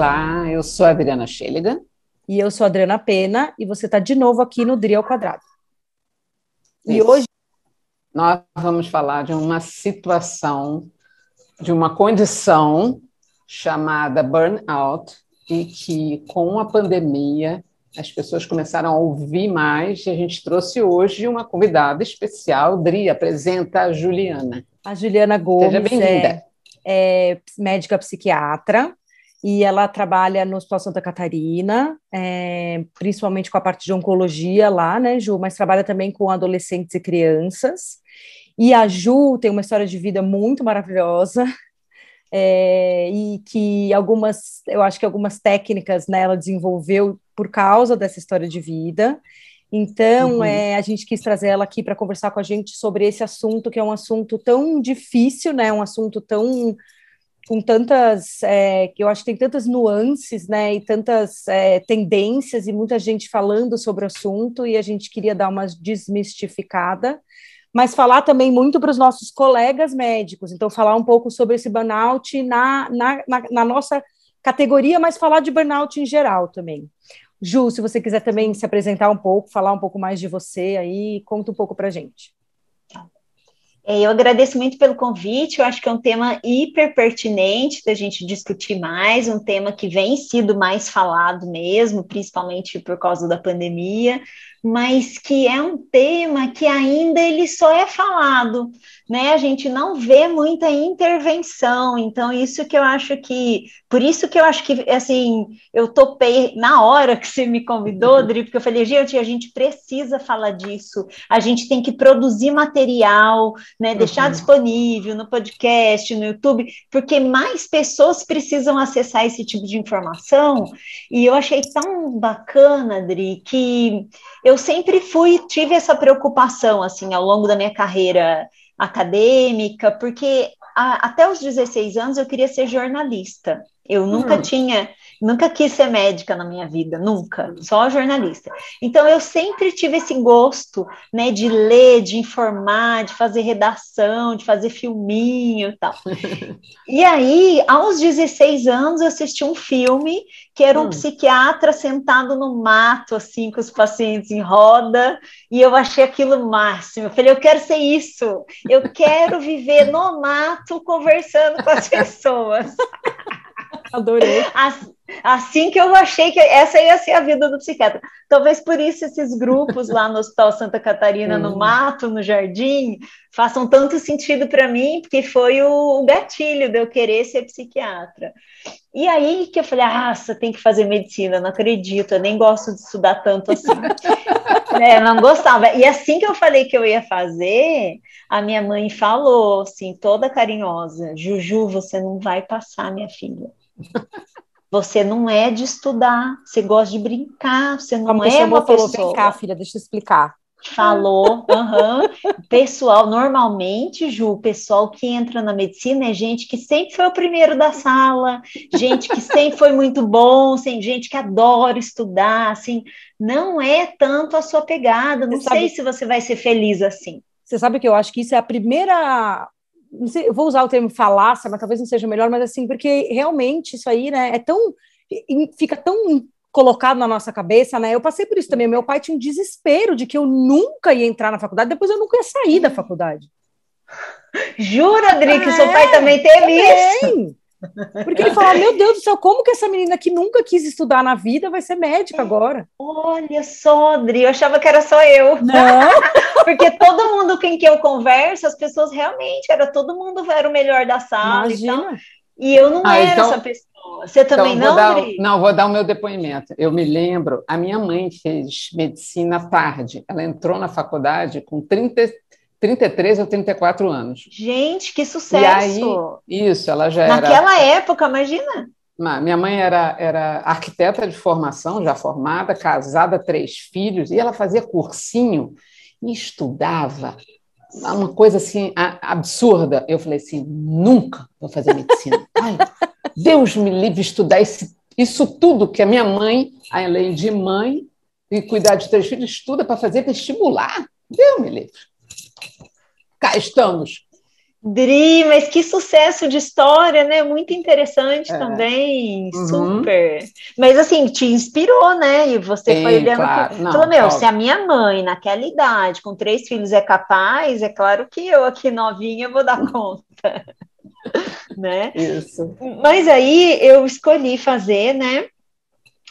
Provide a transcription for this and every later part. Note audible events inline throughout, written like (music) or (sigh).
Olá, eu sou a Adriana Schelligan. E eu sou a Adriana Pena, e você está de novo aqui no DRI ao Quadrado. Isso. E hoje nós vamos falar de uma situação, de uma condição chamada burnout, e que com a pandemia as pessoas começaram a ouvir mais, e a gente trouxe hoje uma convidada especial. Dri, apresenta a Juliana. A Juliana Gomes. Seja bem-vinda. É, é médica psiquiatra, e ela trabalha no Hospital Santa Catarina, é, principalmente com a parte de oncologia lá, né, Ju? Mas trabalha também com adolescentes e crianças. E a Ju tem uma história de vida muito maravilhosa, é, (laughs) e que algumas, eu acho que algumas técnicas né, ela desenvolveu por causa dessa história de vida. Então, uhum. é, a gente quis trazer ela aqui para conversar com a gente sobre esse assunto, que é um assunto tão difícil, né? Um assunto tão com tantas, é, eu acho que tem tantas nuances, né, e tantas é, tendências e muita gente falando sobre o assunto e a gente queria dar uma desmistificada, mas falar também muito para os nossos colegas médicos, então falar um pouco sobre esse burnout na, na, na, na nossa categoria, mas falar de burnout em geral também. Ju, se você quiser também se apresentar um pouco, falar um pouco mais de você aí, conta um pouco para gente. É, eu agradeço muito pelo convite, eu acho que é um tema hiper pertinente da gente discutir mais, um tema que vem sido mais falado mesmo, principalmente por causa da pandemia, mas que é um tema que ainda ele só é falado, né? A gente não vê muita intervenção, então isso que eu acho que, por isso que eu acho que, assim, eu topei na hora que você me convidou, uhum. Dri, porque eu falei, gente, a gente precisa falar disso, a gente tem que produzir material, né? Deixar uhum. disponível no podcast, no YouTube, porque mais pessoas precisam acessar esse tipo de informação, e eu achei tão bacana, Dri, que eu sempre fui, tive essa preocupação, assim, ao longo da minha carreira acadêmica, porque a, até os 16 anos eu queria ser jornalista. Eu nunca hum. tinha Nunca quis ser médica na minha vida, nunca, só jornalista. Então eu sempre tive esse gosto, né, de ler, de informar, de fazer redação, de fazer filminho e tal. (laughs) e aí, aos 16 anos, eu assisti um filme que era um hum. psiquiatra sentado no mato, assim, com os pacientes em roda, e eu achei aquilo máximo. Eu falei, eu quero ser isso, eu quero viver no mato conversando com as (laughs) pessoas. Adorei. Assim que eu achei que essa ia ser a vida do psiquiatra. Talvez por isso esses grupos lá no Hospital Santa Catarina, no mato, no jardim, façam tanto sentido para mim, porque foi o, gatilho de eu querer ser psiquiatra. E aí que eu falei, ah, você tem que fazer medicina, não acredito, eu nem gosto de estudar tanto assim. (laughs) é, não gostava. E assim que eu falei que eu ia fazer, a minha mãe falou, assim, toda carinhosa, Juju, você não vai passar, minha filha. Você não é de estudar, você gosta de brincar, você não é uma pessoa. Falou, Vem cá, filha, deixa eu explicar. Falou, uhum. pessoal, normalmente, Ju, o pessoal que entra na medicina é gente que sempre foi o primeiro da sala, gente que sempre foi muito bom, assim, gente que adora estudar, assim, não é tanto a sua pegada, não você sei sabe... se você vai ser feliz assim. Você sabe que eu acho que isso é a primeira sei, eu vou usar o termo falácia, mas talvez não seja melhor, mas assim, porque realmente isso aí, né, é tão, fica tão colocado na nossa cabeça, né, eu passei por isso também, meu pai tinha um desespero de que eu nunca ia entrar na faculdade, depois eu nunca ia sair da faculdade. (laughs) Jura, Adri, que é, seu pai também teve também. isso? Porque ele fala, meu Deus do céu, como que essa menina que nunca quis estudar na vida vai ser médica agora? Olha só, Adri, eu achava que era só eu. Não. (laughs) Porque todo mundo com quem eu converso, as pessoas realmente, era todo mundo era o melhor da sala Imagina. e E eu não ah, era então, essa pessoa. Você também então, não, dar, Não, vou dar o meu depoimento. Eu me lembro, a minha mãe fez medicina tarde. Ela entrou na faculdade com 30, 33 ou 34 anos. Gente, que sucesso! E aí, isso, ela já Naquela era. Naquela época, imagina. Minha mãe era, era arquiteta de formação, já formada, casada, três filhos, e ela fazia cursinho e estudava. Uma coisa assim absurda. Eu falei assim: nunca vou fazer medicina. (laughs) Ai, Deus me livre estudar esse, isso tudo que a minha mãe, além de mãe, e cuidar de três filhos, estuda para fazer vestibular. Deus me livre cá estamos. Dri, mas que sucesso de história, né? Muito interessante é. também, uhum. super. Mas assim, te inspirou, né? E você Sim, foi olhando claro. que... Não, falou, meu, se a minha mãe, naquela idade, com três filhos, é capaz, é claro que eu aqui novinha vou dar conta. (laughs) né? Isso. Mas aí eu escolhi fazer, né?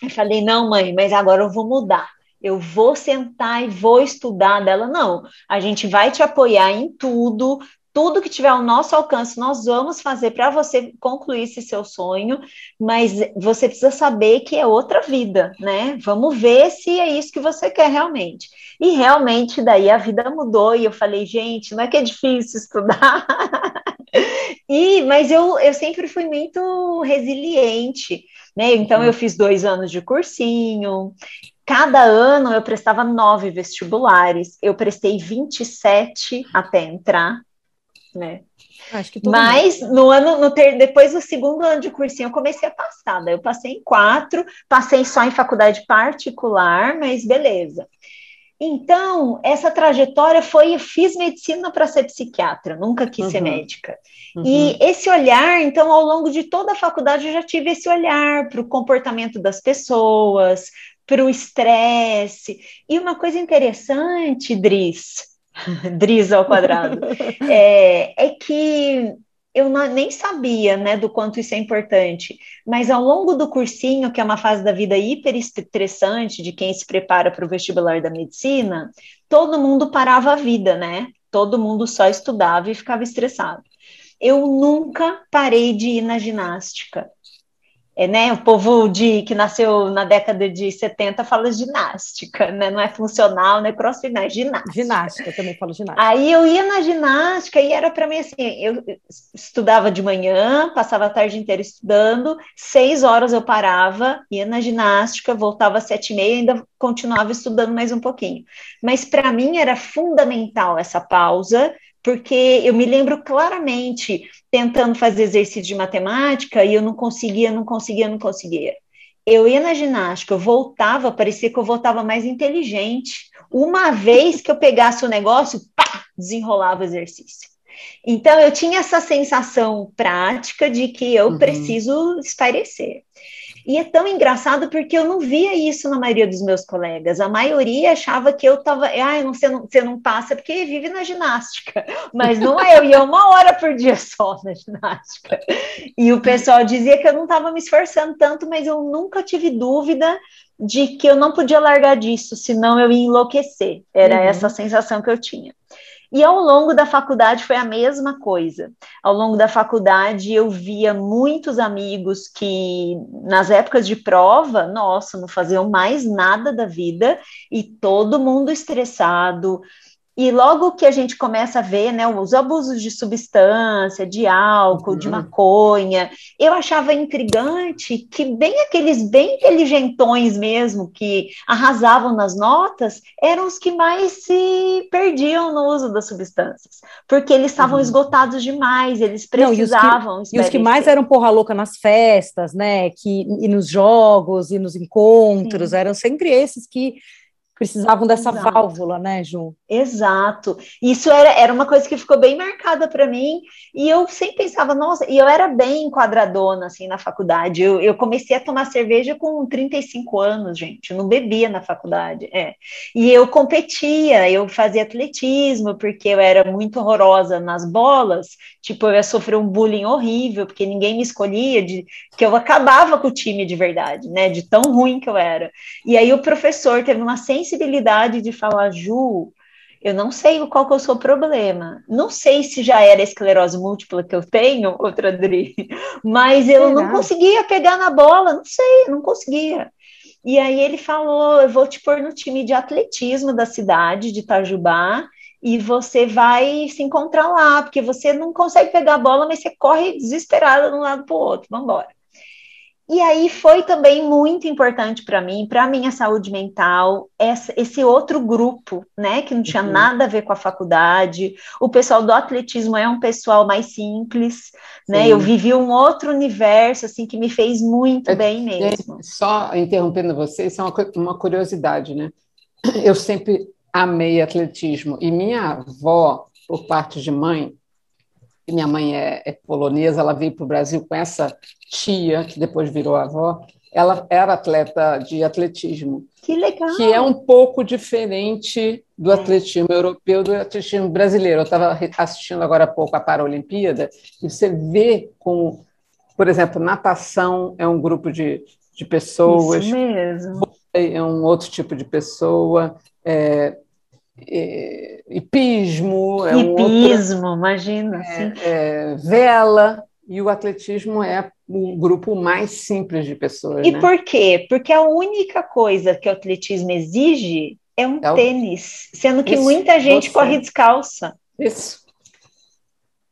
Eu falei, não, mãe, mas agora eu vou mudar eu vou sentar e vou estudar dela. Não, a gente vai te apoiar em tudo, tudo que tiver ao nosso alcance, nós vamos fazer para você concluir esse seu sonho, mas você precisa saber que é outra vida, né? Vamos ver se é isso que você quer realmente. E realmente, daí a vida mudou, e eu falei, gente, não é que é difícil estudar. (laughs) e, mas eu, eu sempre fui muito resiliente, né? Então, eu fiz dois anos de cursinho, Cada ano eu prestava nove vestibulares, eu prestei 27 até entrar né? Acho que Mas mundo. no ano, no ter, depois do segundo ano de cursinho, eu comecei a passar. Daí eu passei em quatro, passei só em faculdade particular, mas beleza. Então, essa trajetória foi: eu fiz medicina para ser psiquiatra, nunca quis uhum. ser médica. Uhum. E esse olhar, então, ao longo de toda a faculdade, eu já tive esse olhar para o comportamento das pessoas, para o estresse. E uma coisa interessante, Dris, (laughs) Dris ao quadrado, (laughs) é, é que eu não, nem sabia né, do quanto isso é importante, mas ao longo do cursinho, que é uma fase da vida hiper estressante de quem se prepara para o vestibular da medicina, todo mundo parava a vida, né? Todo mundo só estudava e ficava estressado. Eu nunca parei de ir na ginástica é, né, o povo de, que nasceu na década de 70 fala ginástica, né? Não é funcional, né? Crossfit, não, é ginástica. Ginástica, eu também falo ginástica. Aí eu ia na ginástica e era para mim assim, eu estudava de manhã, passava a tarde inteira estudando, seis horas eu parava, ia na ginástica, voltava às sete e meia, ainda continuava estudando mais um pouquinho. Mas para mim era fundamental essa pausa, porque eu me lembro claramente tentando fazer exercício de matemática e eu não conseguia, não conseguia, não conseguia. Eu ia na ginástica, eu voltava, parecia que eu voltava mais inteligente. Uma vez que eu pegasse o negócio, pá, desenrolava o exercício. Então, eu tinha essa sensação prática de que eu uhum. preciso espairecer. E é tão engraçado porque eu não via isso na maioria dos meus colegas. A maioria achava que eu estava, ah, não, você, não, você não passa porque vive na ginástica. (laughs) Mas não é, eu ia uma hora por dia só (laughs) na ginástica. E o pessoal dizia que eu não estava me esforçando tanto, mas eu nunca tive dúvida de que eu não podia largar disso, senão eu ia enlouquecer. Era uhum. essa a sensação que eu tinha. E ao longo da faculdade foi a mesma coisa. Ao longo da faculdade eu via muitos amigos que nas épocas de prova, nossa, não faziam mais nada da vida e todo mundo estressado, e logo que a gente começa a ver né, os abusos de substância, de álcool, uhum. de maconha, eu achava intrigante que bem aqueles bem inteligentões mesmo, que arrasavam nas notas, eram os que mais se perdiam no uso das substâncias, porque eles estavam uhum. esgotados demais, eles precisavam. Não, e, os que, e os que mais eram porra louca nas festas, né, que, e nos jogos, e nos encontros, Sim. eram sempre esses que precisavam dessa Exato. válvula, né, Ju? Exato. Isso era, era uma coisa que ficou bem marcada para mim, e eu sempre pensava, nossa, e eu era bem enquadradona, assim, na faculdade. Eu, eu comecei a tomar cerveja com 35 anos, gente, eu não bebia na faculdade, é. E eu competia, eu fazia atletismo, porque eu era muito horrorosa nas bolas, tipo, eu ia sofrer um bullying horrível, porque ninguém me escolhia, de, que eu acabava com o time de verdade, né, de tão ruim que eu era. E aí o professor teve uma sensibilidade sensibilidade de falar, Ju, eu não sei qual que é o seu problema. Não sei se já era esclerose múltipla que eu tenho, outra Adri, (laughs) mas eu não conseguia pegar na bola, não sei, não conseguia. E aí ele falou: eu vou te pôr no time de atletismo da cidade de Itajubá e você vai se encontrar lá, porque você não consegue pegar a bola, mas você corre desesperada de um lado para o outro. Vamos embora. E aí foi também muito importante para mim, para a minha saúde mental, esse outro grupo, né, que não tinha uhum. nada a ver com a faculdade. O pessoal do atletismo é um pessoal mais simples, né? Eu vivi um outro universo assim que me fez muito é, bem mesmo. Só interrompendo você, isso é uma, uma curiosidade, né? Eu sempre amei atletismo e minha avó, por parte de mãe, minha mãe é, é polonesa, ela veio para o Brasil com essa tia, que depois virou avó, ela era atleta de atletismo. Que legal! Que é um pouco diferente do é. atletismo europeu do atletismo brasileiro. Eu estava assistindo agora há pouco a Paralimpíada e você vê como, por exemplo, natação é um grupo de, de pessoas. Isso mesmo. É um outro tipo de pessoa. É, é, hipismo. É hipismo, um outro, imagina. É, é, vela. E o atletismo é o grupo mais simples de pessoas. E né? por quê? Porque a única coisa que o atletismo exige é um é o... tênis, sendo que Isso, muita gente você. corre descalça. Isso.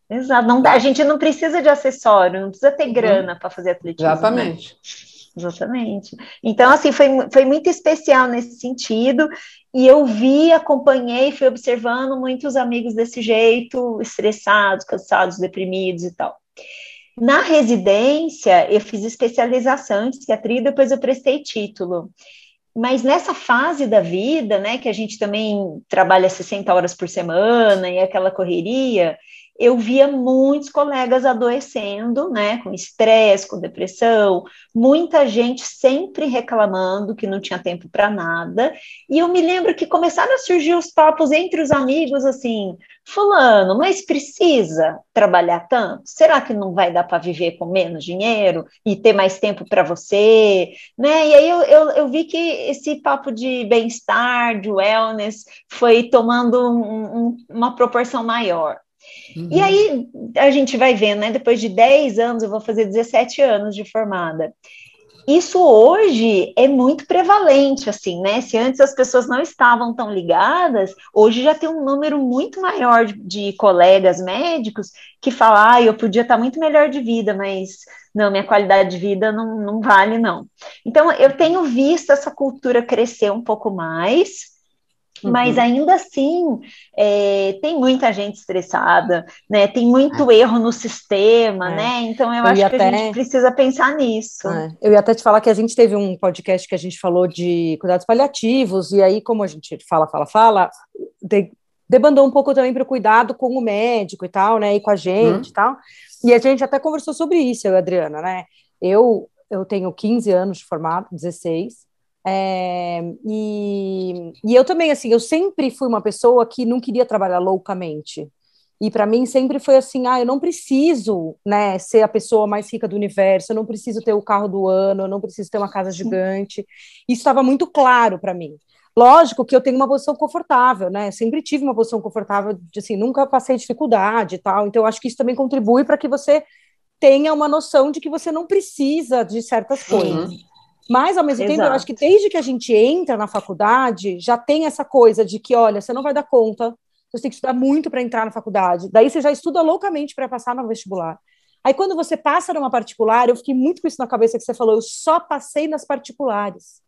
Exato. Não, a gente não precisa de acessório, não precisa ter uhum. grana para fazer atletismo. Né? Exatamente. Né? Exatamente. Então, assim, foi, foi muito especial nesse sentido. E eu vi, acompanhei, fui observando muitos amigos desse jeito, estressados, cansados, deprimidos e tal. Na residência, eu fiz especialização em psiquiatria e depois eu prestei título. Mas nessa fase da vida, né, que a gente também trabalha 60 horas por semana e aquela correria, eu via muitos colegas adoecendo, né, com estresse, com depressão, muita gente sempre reclamando que não tinha tempo para nada. E eu me lembro que começaram a surgir os papos entre os amigos assim: Fulano, mas precisa trabalhar tanto? Será que não vai dar para viver com menos dinheiro e ter mais tempo para você? Né? E aí eu, eu, eu, vi que esse papo de bem-estar, de wellness, foi tomando um, um, uma proporção maior. Uhum. E aí a gente vai vendo, né? Depois de 10 anos, eu vou fazer 17 anos de formada. Isso hoje é muito prevalente, assim, né? Se antes as pessoas não estavam tão ligadas, hoje já tem um número muito maior de, de colegas médicos que falam, ah, eu podia estar muito melhor de vida, mas não, minha qualidade de vida não, não vale, não. Então, eu tenho visto essa cultura crescer um pouco mais. Mas ainda assim, é, tem muita gente estressada, né? Tem muito é. erro no sistema, é. né? Então eu, eu acho que até... a gente precisa pensar nisso. É. Eu ia até te falar que a gente teve um podcast que a gente falou de cuidados paliativos, e aí, como a gente fala, fala, fala, de, debandou um pouco também para o cuidado com o médico e tal, né? E com a gente uhum. e tal. E a gente até conversou sobre isso, eu e a Adriana, né? Eu, eu tenho 15 anos de formado, 16, é, e, e eu também, assim, eu sempre fui uma pessoa que não queria trabalhar loucamente. E para mim sempre foi assim, ah, eu não preciso, né, ser a pessoa mais rica do universo, eu não preciso ter o carro do ano, eu não preciso ter uma casa gigante. Isso estava muito claro para mim. Lógico que eu tenho uma posição confortável, né? Sempre tive uma posição confortável, de, assim, nunca passei dificuldade e tal. Então acho que isso também contribui para que você tenha uma noção de que você não precisa de certas coisas. Uhum. Mas, ao mesmo Exato. tempo, eu acho que desde que a gente entra na faculdade, já tem essa coisa de que, olha, você não vai dar conta, você tem que estudar muito para entrar na faculdade. Daí você já estuda loucamente para passar no vestibular. Aí, quando você passa numa particular, eu fiquei muito com isso na cabeça que você falou, eu só passei nas particulares.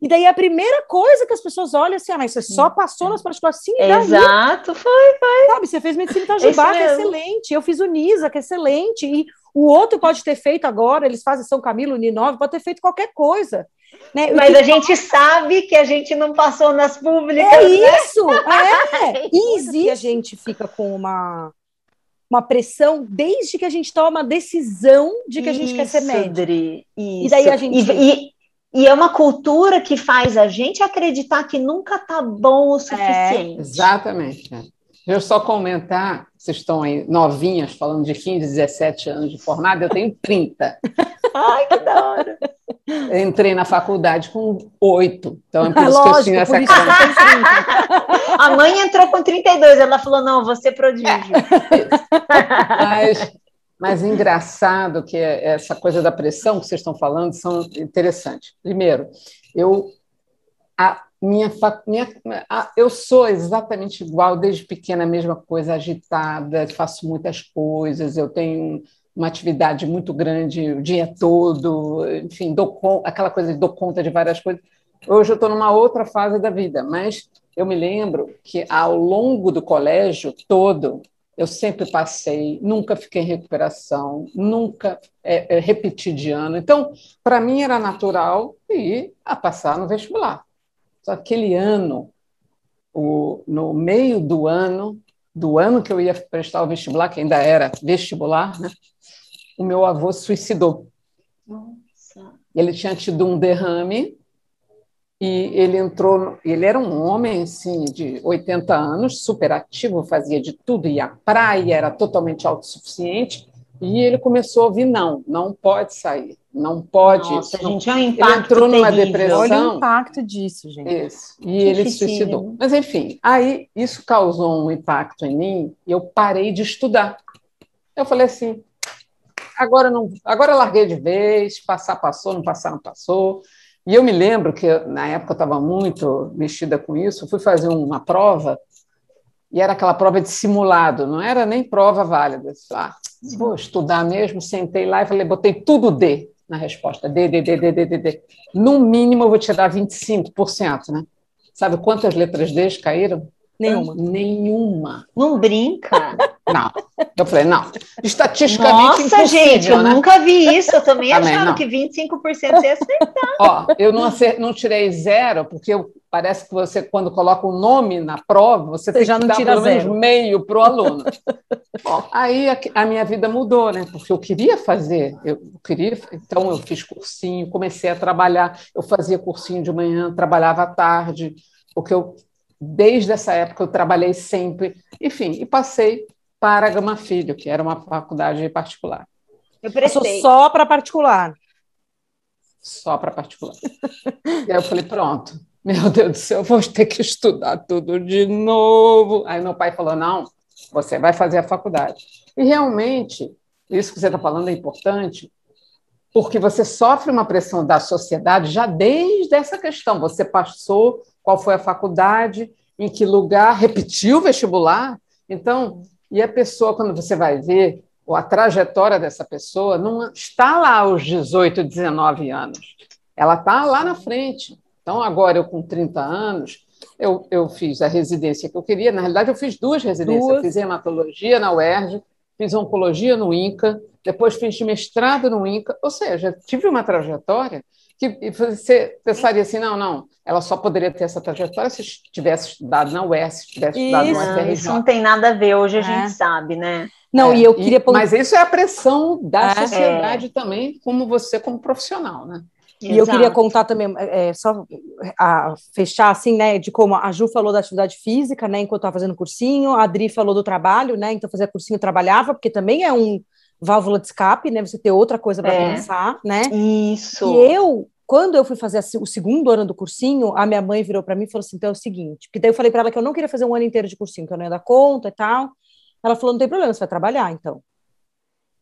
E daí a primeira coisa que as pessoas olham é assim, ah, mas você só passou nas particulares? Sim, daí. Exato, foi, foi. Sabe, você fez medicina Itajubá, que é excelente. Eu fiz o NISA, que é excelente. E o outro pode ter feito agora, eles fazem São Camilo, Uninove, pode ter feito qualquer coisa. Né? Mas a gente sabe que a gente não passou nas públicas. É né? isso, é. (laughs) E existe. a gente fica com uma, uma pressão desde que a gente toma a decisão de que a gente quer ser médico. Dri, isso. E daí a gente. E, e, e, é uma cultura que faz a gente acreditar que nunca tá bom o é, suficiente. É, exatamente. Deixa eu só comentar, vocês estão aí novinhas, falando de 15, 17 anos de formada, eu tenho 30. (laughs) Ai, que da hora! Eu entrei na faculdade com 8, então é (laughs) por isso Lógico, que eu tinha essa (laughs) A mãe entrou com 32, ela falou, não, você prodígio. mas, mas engraçado que essa coisa da pressão que vocês estão falando são interessantes. Primeiro, eu a, minha, minha, eu sou exatamente igual, desde pequena, a mesma coisa, agitada, faço muitas coisas, eu tenho uma atividade muito grande o dia todo, enfim, dou, aquela coisa de dou conta de várias coisas. Hoje eu estou numa outra fase da vida, mas eu me lembro que ao longo do colégio todo, eu sempre passei, nunca fiquei em recuperação, nunca é, é, repeti de ano. Então, para mim era natural ir a passar no vestibular. Só aquele ano, o, no meio do ano, do ano que eu ia prestar o vestibular, que ainda era vestibular, né? o meu avô suicidou. Nossa. Ele tinha tido um derrame e ele entrou. Ele era um homem assim, de 80 anos, super ativo, fazia de tudo, ia à praia, era totalmente autossuficiente. E ele começou a ouvir: não, não pode sair, não pode. Nossa, gente, é um impacto ele entrou numa terrível. depressão. Olha o impacto disso, gente. Isso. E que ele se suicidou. Mas, enfim, aí isso causou um impacto em mim e eu parei de estudar. Eu falei assim: agora não, agora larguei de vez, passar passou, não passar não passou. E eu me lembro que na época eu estava muito mexida com isso, fui fazer uma prova e era aquela prova de simulado, não era nem prova válida. Ah, vou estudar mesmo, sentei lá e falei, botei tudo D na resposta, D, D, D, D, D, D, D. No mínimo eu vou tirar 25%, né? Sabe quantas letras D caíram? Nenhuma. Nenhuma. Não brinca. Não. Eu falei, não. Estatisticamente Nossa, gente, eu né? nunca vi isso. Eu também, também achava não. que 25% ia acertar. Ó, eu não, acer... não tirei zero, porque eu... parece que você, quando coloca o nome na prova, você, você tem já que não dar tira pelo zero. menos meio para o aluno. (laughs) Aí a, a, minha vida mudou, né? Porque eu queria fazer, eu queria, então eu fiz cursinho, comecei a trabalhar, eu fazia cursinho de manhã, trabalhava à tarde, porque eu desde essa época eu trabalhei sempre, enfim, e passei para Gama Filho, que era uma faculdade particular. Eu prestei. só para particular. Só para particular. (laughs) e aí eu falei, pronto, meu Deus do céu, vou ter que estudar tudo de novo. Aí meu pai falou, não, você vai fazer a faculdade. E realmente, isso que você está falando é importante, porque você sofre uma pressão da sociedade já desde essa questão. Você passou qual foi a faculdade, em que lugar, repetiu o vestibular. Então, e a pessoa, quando você vai ver ou a trajetória dessa pessoa, não está lá aos 18, 19 anos. Ela está lá na frente. Então, agora eu com 30 anos, eu, eu fiz a residência que eu queria. Na realidade, eu fiz duas residências. Duas. Eu fiz hematologia na UERJ, fiz oncologia no INCA, depois fiz mestrado no INCA. Ou seja, tive uma trajetória que você pensaria assim, não, não, ela só poderia ter essa trajetória se tivesse estudado na UES, se tivesse estudado isso, no UFRJ. Isso não tem nada a ver, hoje a é. gente sabe, né? Não, é, e eu queria... E, mas isso é a pressão da é. sociedade também, como você, como profissional, né? E Exato. eu queria contar também, é, só a fechar assim, né, de como a Ju falou da atividade física, né, enquanto estava fazendo cursinho, a Adri falou do trabalho, né, então fazia cursinho trabalhava, porque também é um válvula de escape, né, você ter outra coisa para é. pensar, né. Isso. E eu quando eu fui fazer o segundo ano do cursinho, a minha mãe virou para mim e falou assim: então é o seguinte, porque daí eu falei para ela que eu não queria fazer um ano inteiro de cursinho, que eu não ia dar conta e tal. Ela falou: não tem problema, você vai trabalhar então.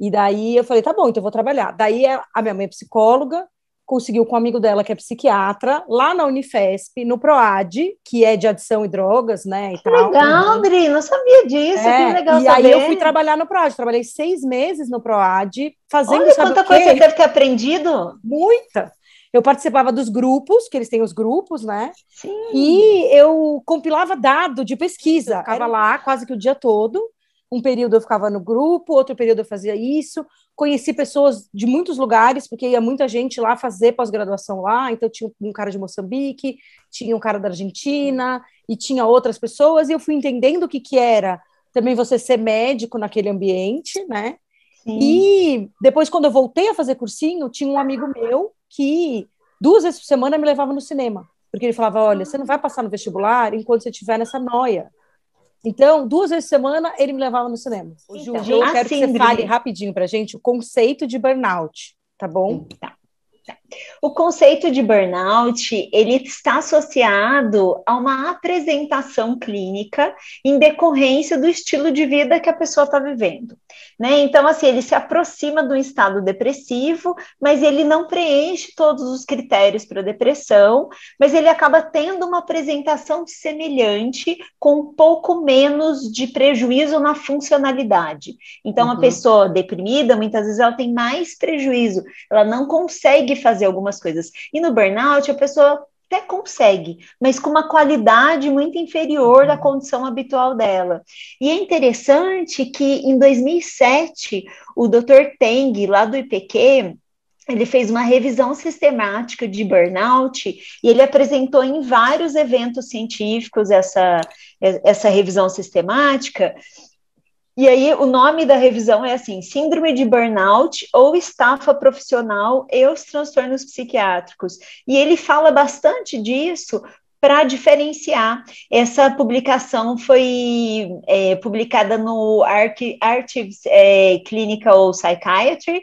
E daí eu falei: tá bom, então eu vou trabalhar. Daí a minha mãe é psicóloga, conseguiu com um amigo dela que é psiquiatra, lá na Unifesp, no PROAD, que é de adição e drogas, né? E que tal. legal, Adri, não sabia disso, é, que legal E saber. aí eu fui trabalhar no PROAD, trabalhei seis meses no PROAD, fazendo Olha quanta coisa você deve ter aprendido. Muita. Eu participava dos grupos, que eles têm os grupos, né? Sim. E eu compilava dado de pesquisa. ficava lá quase que o dia todo. Um período eu ficava no grupo, outro período eu fazia isso. Conheci pessoas de muitos lugares, porque ia muita gente lá fazer pós-graduação lá. Então tinha um cara de Moçambique, tinha um cara da Argentina e tinha outras pessoas. E eu fui entendendo o que que era também você ser médico naquele ambiente, né? Sim. E depois, quando eu voltei a fazer cursinho, tinha um amigo meu que duas vezes por semana me levava no cinema. Porque ele falava: olha, você não vai passar no vestibular enquanto você estiver nessa noia. Então, duas vezes por semana, ele me levava no cinema. Então, Ju, eu quero que você fale rapidinho para gente o conceito de burnout, tá bom? Tá. O conceito de burnout, ele está associado a uma apresentação clínica em decorrência do estilo de vida que a pessoa está vivendo. Né? Então, assim, ele se aproxima do estado depressivo, mas ele não preenche todos os critérios para depressão, mas ele acaba tendo uma apresentação semelhante, com um pouco menos de prejuízo na funcionalidade. Então, uhum. a pessoa deprimida, muitas vezes, ela tem mais prejuízo, ela não consegue fazer algumas coisas. E no burnout, a pessoa até consegue, mas com uma qualidade muito inferior da condição habitual dela. E é interessante que em 2007, o Dr. Teng, lá do IPQ, ele fez uma revisão sistemática de burnout e ele apresentou em vários eventos científicos essa, essa revisão sistemática. E aí, o nome da revisão é assim: Síndrome de Burnout ou Estafa Profissional e os Transtornos Psiquiátricos. E ele fala bastante disso para diferenciar. Essa publicação foi é, publicada no Archives é, Clinical Psychiatry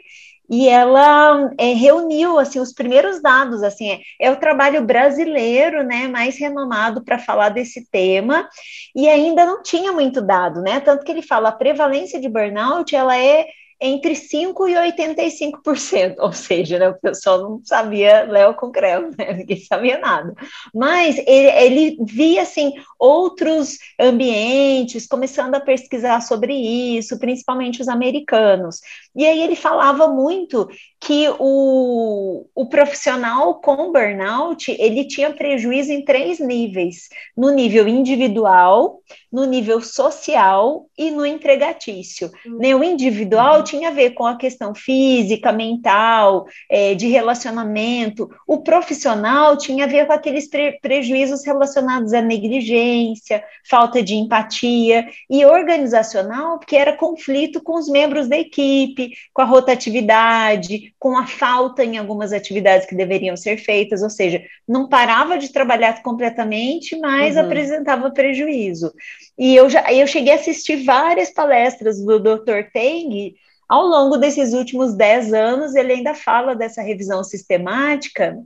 e ela é, reuniu assim os primeiros dados assim é, é, o trabalho brasileiro né mais renomado para falar desse tema e ainda não tinha muito dado né tanto que ele fala a prevalência de burnout ela é entre 5% e 85%, ou seja, né, o pessoal não sabia Léo com creu, né, ninguém sabia nada. Mas ele, ele via, assim, outros ambientes, começando a pesquisar sobre isso, principalmente os americanos. E aí ele falava muito que o, o profissional com burnout, ele tinha prejuízo em três níveis, no nível individual, no nível social e no empregatício. Uhum. Né, o individual tinha a ver com a questão física, mental, é, de relacionamento. O profissional tinha a ver com aqueles pre prejuízos relacionados à negligência, falta de empatia, e organizacional, porque era conflito com os membros da equipe, com a rotatividade, com a falta em algumas atividades que deveriam ser feitas, ou seja, não parava de trabalhar completamente, mas uhum. apresentava prejuízo. E eu já eu cheguei a assistir várias palestras do Dr. Teng ao longo desses últimos dez anos, ele ainda fala dessa revisão sistemática.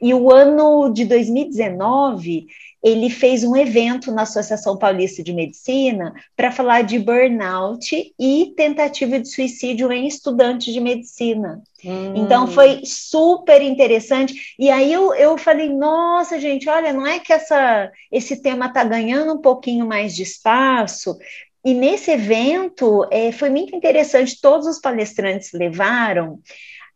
E o ano de 2019, ele fez um evento na Associação Paulista de Medicina para falar de burnout e tentativa de suicídio em estudantes de medicina. Hum. Então foi super interessante. E aí eu, eu falei, nossa, gente, olha, não é que essa, esse tema está ganhando um pouquinho mais de espaço, e nesse evento é, foi muito interessante, todos os palestrantes levaram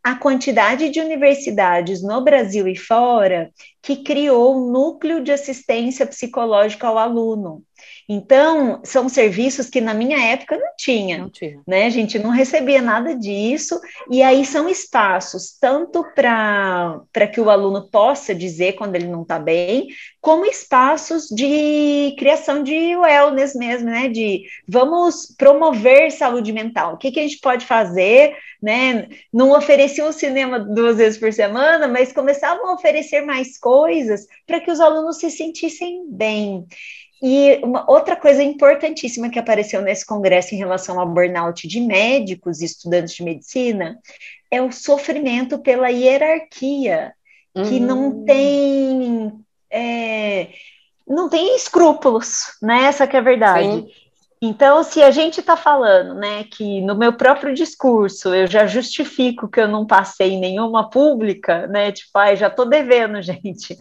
a quantidade de universidades no Brasil e fora que criou um núcleo de assistência psicológica ao aluno. Então, são serviços que na minha época não tinha, não tinha. né? A gente não recebia nada disso, e aí são espaços tanto para que o aluno possa dizer quando ele não está bem, como espaços de criação de wellness mesmo, né? De vamos promover saúde mental. O que, que a gente pode fazer, né? Não ofereciam o cinema duas vezes por semana, mas começavam a oferecer mais coisas para que os alunos se sentissem bem. E uma outra coisa importantíssima que apareceu nesse congresso em relação ao burnout de médicos e estudantes de medicina é o sofrimento pela hierarquia, que uhum. não tem é, não tem escrúpulos, né? Essa que é a verdade. Sim. Então, se a gente está falando, né, que no meu próprio discurso eu já justifico que eu não passei nenhuma pública, né, tipo, ai, já estou devendo, (laughs) gente.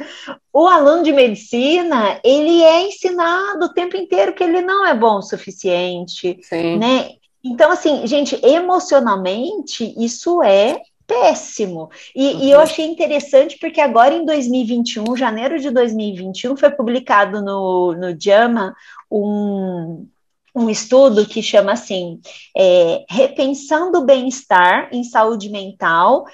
O aluno de medicina, ele é ensinado o tempo inteiro que ele não é bom o suficiente, Sim. né? Então, assim, gente, emocionalmente, isso é péssimo. E, uhum. e, eu achei interessante porque agora em 2021, janeiro de 2021, foi publicado no, no JAMA um, um estudo que chama assim, é, Repensando o Bem-Estar em Saúde Mental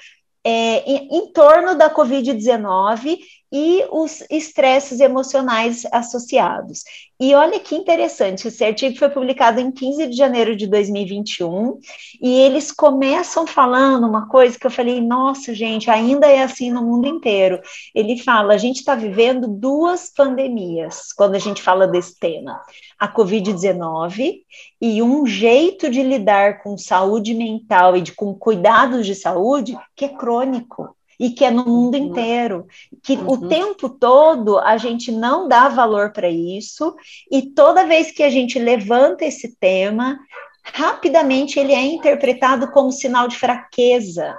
é, em, em torno da Covid-19 e os estresses emocionais associados. E olha que interessante, esse artigo foi publicado em 15 de janeiro de 2021, e eles começam falando uma coisa que eu falei, nossa, gente, ainda é assim no mundo inteiro. Ele fala, a gente está vivendo duas pandemias quando a gente fala desse tema. A Covid-19 e um jeito de lidar com saúde mental e de, com cuidados de saúde que é crônico e que é no mundo uhum. inteiro, que uhum. o tempo todo a gente não dá valor para isso, e toda vez que a gente levanta esse tema, rapidamente ele é interpretado como sinal de fraqueza.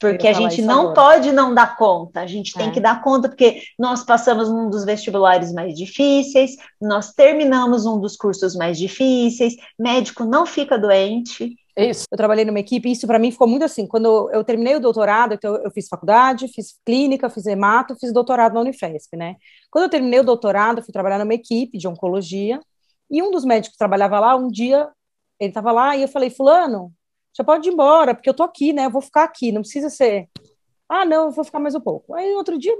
Porque a gente não agora. pode não dar conta, a gente tem é. que dar conta, porque nós passamos um dos vestibulares mais difíceis, nós terminamos um dos cursos mais difíceis, médico não fica doente, isso. Eu trabalhei numa equipe, e isso para mim ficou muito assim. Quando eu terminei o doutorado, então eu fiz faculdade, fiz clínica, fiz hemato, fiz doutorado na Unifesp, né? Quando eu terminei o doutorado, eu fui trabalhar numa equipe de oncologia, e um dos médicos que trabalhava lá, um dia, ele estava lá, e eu falei, fulano, já pode ir embora, porque eu tô aqui, né? Eu vou ficar aqui, não precisa ser. Ah, não, eu vou ficar mais um pouco. Aí outro dia,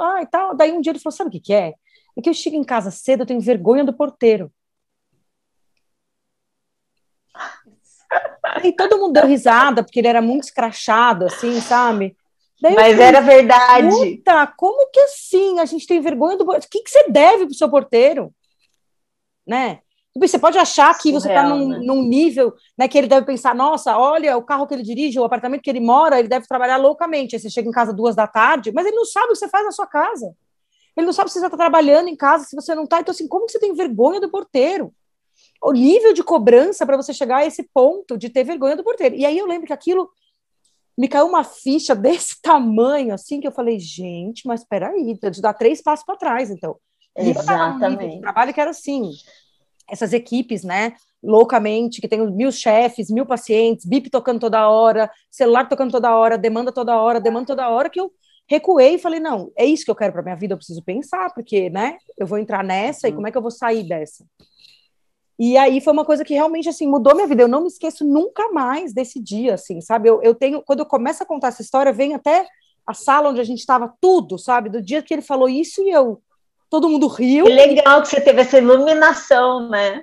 ah, e tal. Daí um dia ele falou: sabe o que, que é? É que eu chego em casa cedo, eu tenho vergonha do porteiro. Aí todo mundo deu risada, porque ele era muito escrachado, assim, sabe? Daí Mas falei, era verdade. Puta, como que assim? A gente tem vergonha do porteiro? O que, que você deve pro seu porteiro? Né? Tipo, você pode achar que Surreal, você está num, né? num, nível né, que ele deve pensar, nossa, olha o carro que ele dirige, o apartamento que ele mora, ele deve trabalhar loucamente. Aí você chega em casa duas da tarde, mas ele não sabe o que você faz na sua casa. Ele não sabe se você está trabalhando em casa, se você não está. Então, assim, como que você tem vergonha do porteiro? O nível de cobrança para você chegar a esse ponto de ter vergonha do porteiro. E aí eu lembro que aquilo me caiu uma ficha (laughs) desse tamanho, assim, que eu falei, gente, mas peraí, de dar três passos para trás, então. Exatamente. Um trabalho que era assim, essas equipes, né, loucamente, que tem mil chefes, mil pacientes, BIP tocando toda hora, celular tocando toda hora, demanda toda hora, demanda toda hora, que eu recuei e falei, não, é isso que eu quero para minha vida, eu preciso pensar, porque, né, eu vou entrar nessa e uhum. como é que eu vou sair dessa? E aí foi uma coisa que realmente, assim, mudou minha vida, eu não me esqueço nunca mais desse dia, assim, sabe, eu, eu tenho, quando eu começo a contar essa história, vem até a sala onde a gente estava, tudo, sabe, do dia que ele falou isso e eu, todo mundo riu. Que legal que você teve essa iluminação, né?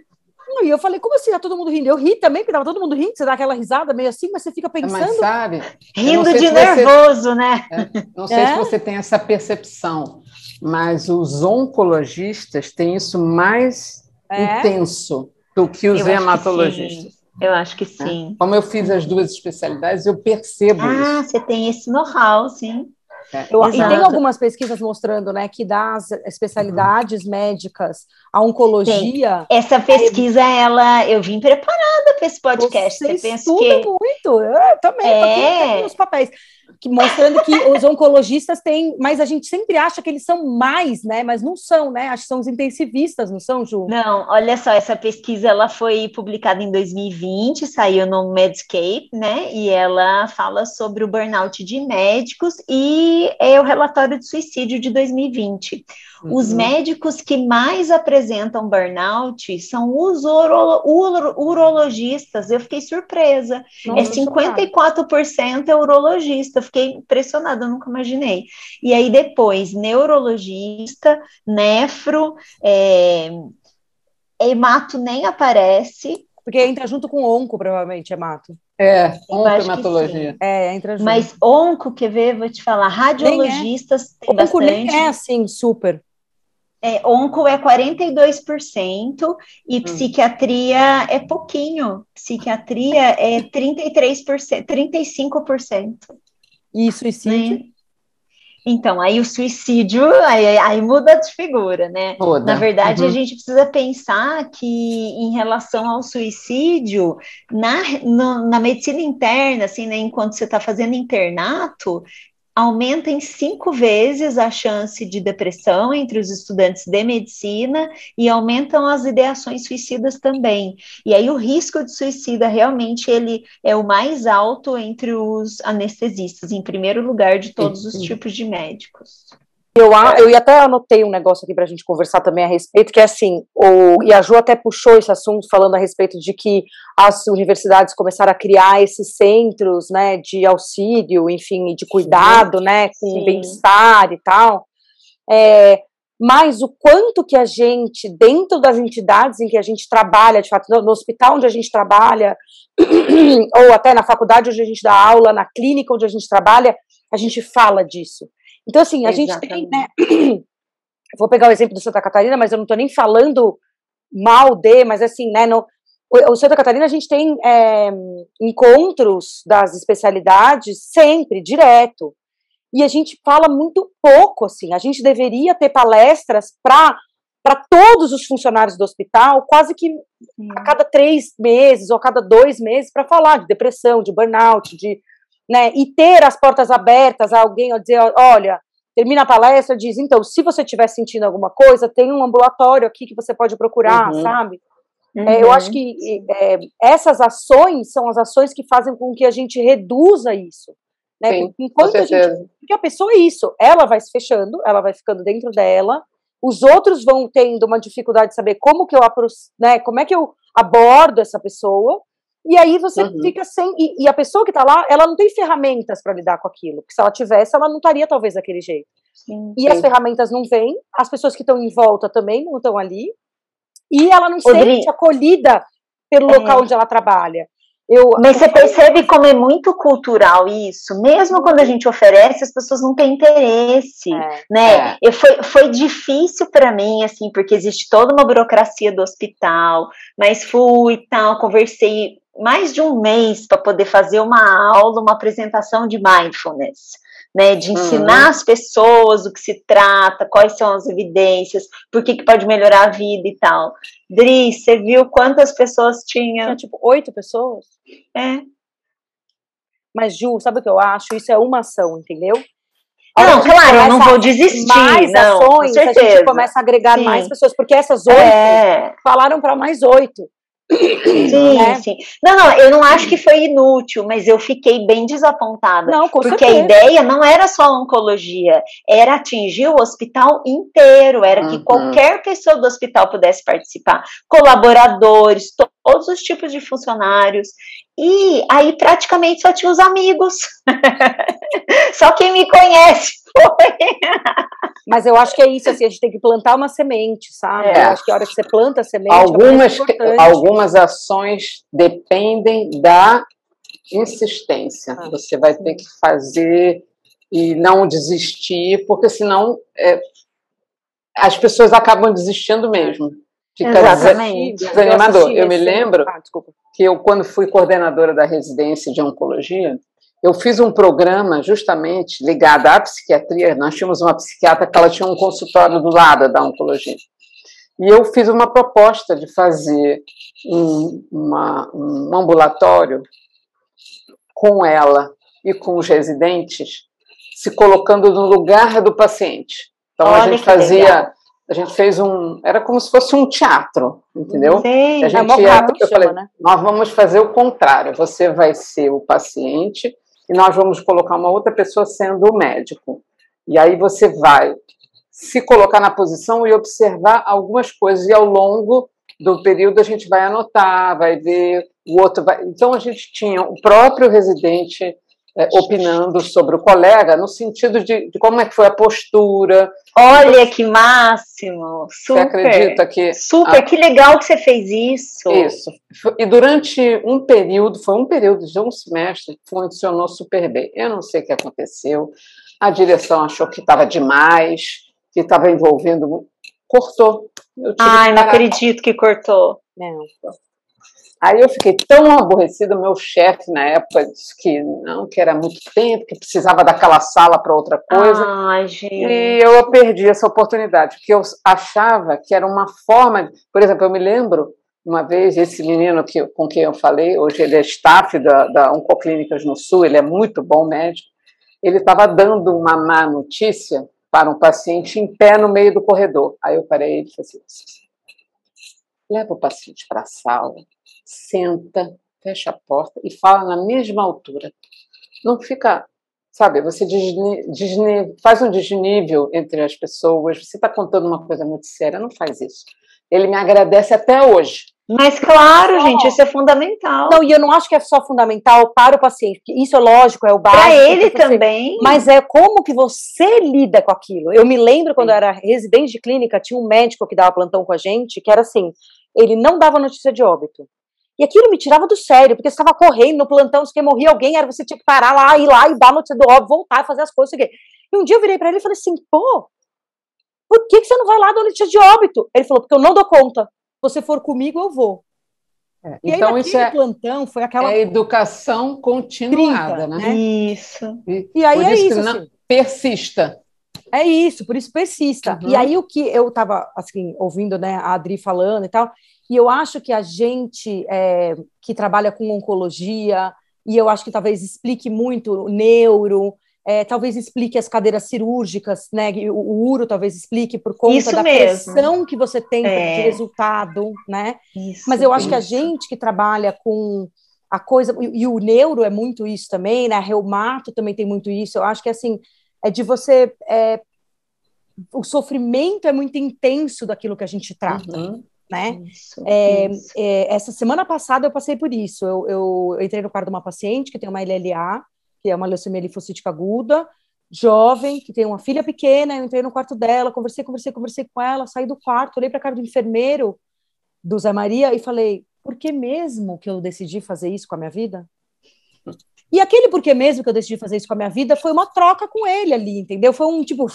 E eu falei, como assim? Tá todo mundo rindo? Eu ri também, porque tava todo mundo rindo, você dá aquela risada meio assim, mas você fica pensando. Mas sabe? Rindo de nervoso, você... né? É, não sei é? se você tem essa percepção, mas os oncologistas têm isso mais é? intenso do que os eu hematologistas. Eu acho que é. sim. Como eu fiz as duas especialidades, eu percebo ah, isso. Ah, você tem esse know-how, sim. É, eu, e tem algumas pesquisas mostrando né, que das especialidades uhum. médicas, a oncologia. Tem. Essa pesquisa, é... ela, eu vim preparada para esse podcast. Você, Você pensa que... muito, eu também, é... os papéis que, mostrando que os oncologistas têm, mas a gente sempre acha que eles são mais, né? Mas não são, né? Acho que são os intensivistas, não são, Ju? Não, olha só, essa pesquisa ela foi publicada em 2020, saiu no Medscape, né? E ela fala sobre o burnout de médicos e é o relatório de suicídio de 2020. Uhum. Os médicos que mais apresentam burnout são os uro, uro, urologistas. Eu fiquei surpresa. Não, é 54% é urologista. Fiquei impressionada, eu nunca imaginei. E aí depois, neurologista, nefro, é, hemato nem aparece. Porque entra junto com onco, provavelmente, hemato. É, oncohematologia. É, entra junto. Mas onco, quer ver, vou te falar, radiologistas nem é. tem onco bastante. nem é assim, super. É, onco é 42% e hum. psiquiatria é pouquinho. Psiquiatria é 33%, 35%. E suicídio? Né? Então, aí o suicídio, aí, aí muda de figura, né? Na verdade, uhum. a gente precisa pensar que em relação ao suicídio, na, no, na medicina interna, assim, né, enquanto você está fazendo internato, aumenta em cinco vezes a chance de depressão entre os estudantes de medicina e aumentam as ideações suicidas também. E aí o risco de suicida realmente ele é o mais alto entre os anestesistas, em primeiro lugar de todos os tipos de médicos. Eu, eu até anotei um negócio aqui para a gente conversar também a respeito, que é assim, o, e a Ju até puxou esse assunto falando a respeito de que as universidades começaram a criar esses centros, né, de auxílio, enfim, de cuidado, né, com bem-estar e tal. É, mas o quanto que a gente, dentro das entidades em que a gente trabalha, de fato, no, no hospital onde a gente trabalha, (clears throat) ou até na faculdade onde a gente dá aula, na clínica onde a gente trabalha, a gente fala disso. Então, assim, a Exatamente. gente tem, né? (clears throat) Vou pegar o exemplo do Santa Catarina, mas eu não estou nem falando mal de, mas assim, né? No, o, Santa Catarina a gente tem é, encontros das especialidades sempre, direto. E a gente fala muito pouco, assim. A gente deveria ter palestras para para todos os funcionários do hospital, quase que a cada três meses ou a cada dois meses, para falar de depressão, de burnout, de né? E ter as portas abertas a alguém a dizer, olha, termina a palestra, diz, então, se você estiver sentindo alguma coisa, tem um ambulatório aqui que você pode procurar, uhum. sabe? Uhum. É, eu acho que é, essas ações são as ações que fazem com que a gente reduza isso. Né? Sim, Enquanto a gente, porque a pessoa é isso, ela vai se fechando, ela vai ficando dentro dela, os outros vão tendo uma dificuldade de saber como que eu né, como é que eu abordo essa pessoa, E aí você uhum. fica sem. E, e, a pessoa que está lá, ela não tem ferramentas para lidar com aquilo. Porque se ela tivesse, ela não estaria talvez daquele jeito. Sim, e sim. as ferramentas não vêm, as pessoas que estão em volta também não estão ali. E ela não se sente acolhida pelo é. local onde ela trabalha. Eu, Mas você percebe como é muito cultural isso, mesmo quando a gente oferece, as pessoas não têm interesse, é, né? É. foi, foi difícil para mim, assim, porque existe toda uma burocracia do hospital, mas fui e tal, conversei mais de um mês para poder fazer uma aula, uma apresentação de mindfulness né, de ensinar uhum. as pessoas o que se trata, quais são as evidências, por que, que pode melhorar a vida e tal. Dri, você viu quantas pessoas tinha? Tinha, tipo, oito pessoas? É. Mas, Ju, sabe o que eu acho? Isso é uma ação, entendeu? Não, claro, eu não vou desistir. Mais não, ações, a gente começa a agregar Sim. mais pessoas, porque essas oito é. falaram para mais oito. Sim, né? sim. Não, não, eu não acho que foi inútil, mas eu fiquei bem desapontada. Não, porque certeza. a ideia não era só oncologia, era atingir o hospital inteiro, era uhum. que qualquer pessoa do hospital pudesse participar, colaboradores, todos os tipos de funcionários. E aí praticamente só tinha os amigos. (laughs) só quem me conhece foi. Mas eu acho que é isso, assim, a gente tem que plantar uma semente, sabe? É. Eu acho que a hora que você planta a semente. Algumas, é algumas ações dependem da insistência. Ah. Você vai ter que fazer e não desistir, porque senão é, as pessoas acabam desistindo mesmo. Fica Exatamente. desanimador. Eu, eu me lembro ah, que eu, quando fui coordenadora da residência de oncologia, eu fiz um programa justamente ligado à psiquiatria. Nós tínhamos uma psiquiatra que ela tinha um consultório do lado da oncologia. E eu fiz uma proposta de fazer um, uma, um ambulatório com ela e com os residentes, se colocando no lugar do paciente. Então Olha a gente fazia, legal. A gente fez um, era como se fosse um teatro, entendeu? Sim, a gente é ia, eu falei, né? nós vamos fazer o contrário. Você vai ser o paciente e nós vamos colocar uma outra pessoa sendo o médico. E aí você vai se colocar na posição e observar algumas coisas, e ao longo do período a gente vai anotar, vai ver, o outro vai. Então a gente tinha o próprio residente é, opinando sobre o colega, no sentido de, de, como é que foi a postura. Olha que máximo! Super! Você acredita que. Super, a... que legal que você fez isso! Isso. E durante um período, foi um período de um semestre, funcionou super bem. Eu não sei o que aconteceu, a direção achou que estava demais, que estava envolvendo. Cortou. Ai, não acredito que cortou. Não. Aí eu fiquei tão aborrecida, meu chefe na época disse que não, que era muito tempo, que precisava daquela sala para outra coisa. Ai, gente. E eu perdi essa oportunidade, porque eu achava que era uma forma. Por exemplo, eu me lembro uma vez, esse menino que, com quem eu falei, hoje ele é staff da, da Oncoclínicas no Sul, ele é muito bom médico, ele estava dando uma má notícia para um paciente em pé no meio do corredor. Aí eu parei e disse assim: leva o paciente para a sala senta, fecha a porta e fala na mesma altura. Não fica, sabe, você desne, desne, faz um desnível entre as pessoas, você está contando uma coisa muito séria, não faz isso. Ele me agradece até hoje. Mas claro, gente, isso é fundamental. Não, e eu não acho que é só fundamental para o paciente, isso é lógico, é o básico. Para ele também. Mas é como que você lida com aquilo. Eu me lembro quando eu era residente de clínica, tinha um médico que dava plantão com a gente, que era assim, ele não dava notícia de óbito. E aquilo me tirava do sério, porque você estava correndo no plantão, se morria alguém, era você tinha que parar lá, ir lá e dar notícia do óbvio, voltar, fazer as coisas. E um dia eu virei para ele e falei assim: pô, por que, que você não vai lá dar notícia de óbito? Ele falou: porque eu não dou conta. Se você for comigo, eu vou. É, então, isso é, plantão foi aquela. É educação continuada, 30, né? né? Isso. E, e aí é isso. Não, assim, persista. É isso, por isso persista. Uhum. E aí o que eu estava assim ouvindo, né, a Adri falando e tal, e eu acho que a gente é, que trabalha com oncologia, e eu acho que talvez explique muito o neuro, é, talvez explique as cadeiras cirúrgicas, né? O, o uro talvez explique por conta Isso da mesmo. pressão que você tem é. de resultado, né? Isso, Mas eu acho que a gente que trabalha com a coisa, e, e, o neuro é muito isso também, né? A reumato também tem muito isso. Eu acho que assim, é de você. É, o sofrimento é muito intenso daquilo que a gente trata. Uhum né? Isso, é, isso. É, essa semana passada eu passei por isso. Eu, eu, eu, entrei no quarto de uma paciente que tem uma LLA, que é uma leucemia linfocítica aguda, jovem, que tem uma filha pequena. Eu entrei no quarto dela, conversei, conversei, conversei com ela, saí do quarto, olhei para a cara do enfermeiro do Zé Maria e falei: por que mesmo que eu decidi fazer isso com a minha vida? E aquele porquê mesmo que eu decidi fazer isso com a minha vida foi uma troca com ele ali, entendeu? Foi um tipo,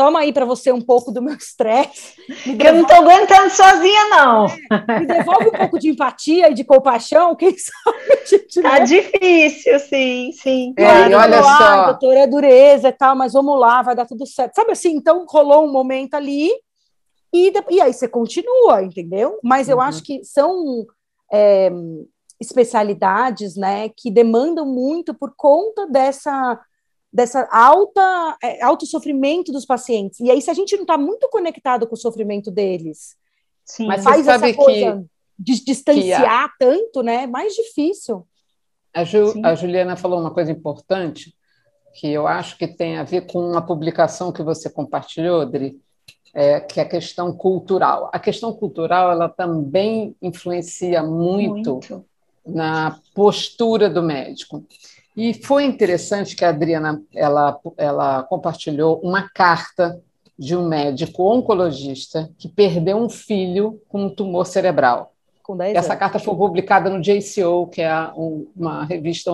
toma aí para você um pouco do meu estresse. Eu não estou aguentando sozinha, não. É, me devolve um pouco de empatia e de compaixão, quem (laughs) sabe? Gente, tá né? difícil, sim, sim. É, claro, olha só. Ah, doutora, é dureza e tal, mas vamos lá, vai dar tudo certo. Sabe assim, então rolou um momento ali e, e aí você continua, entendeu? Mas eu uhum. acho que são é, especialidades, né, que demandam muito por conta dessa dessa alta é, alto sofrimento dos pacientes. E aí, se a gente não está muito conectado com o sofrimento deles, Sim, mas faz essa coisa que, de distanciar a, tanto, né? Mais difícil. A, Ju, a Juliana falou uma coisa importante que eu acho que tem a ver com uma publicação que você compartilhou, Dri, é, que é a questão cultural. A questão cultural ela também influencia muito. muito na postura do médico. E foi interessante que a Adriana ela, ela compartilhou uma carta de um médico oncologista que perdeu um filho com um tumor cerebral. Essa carta foi publicada no JCO, que é uma revista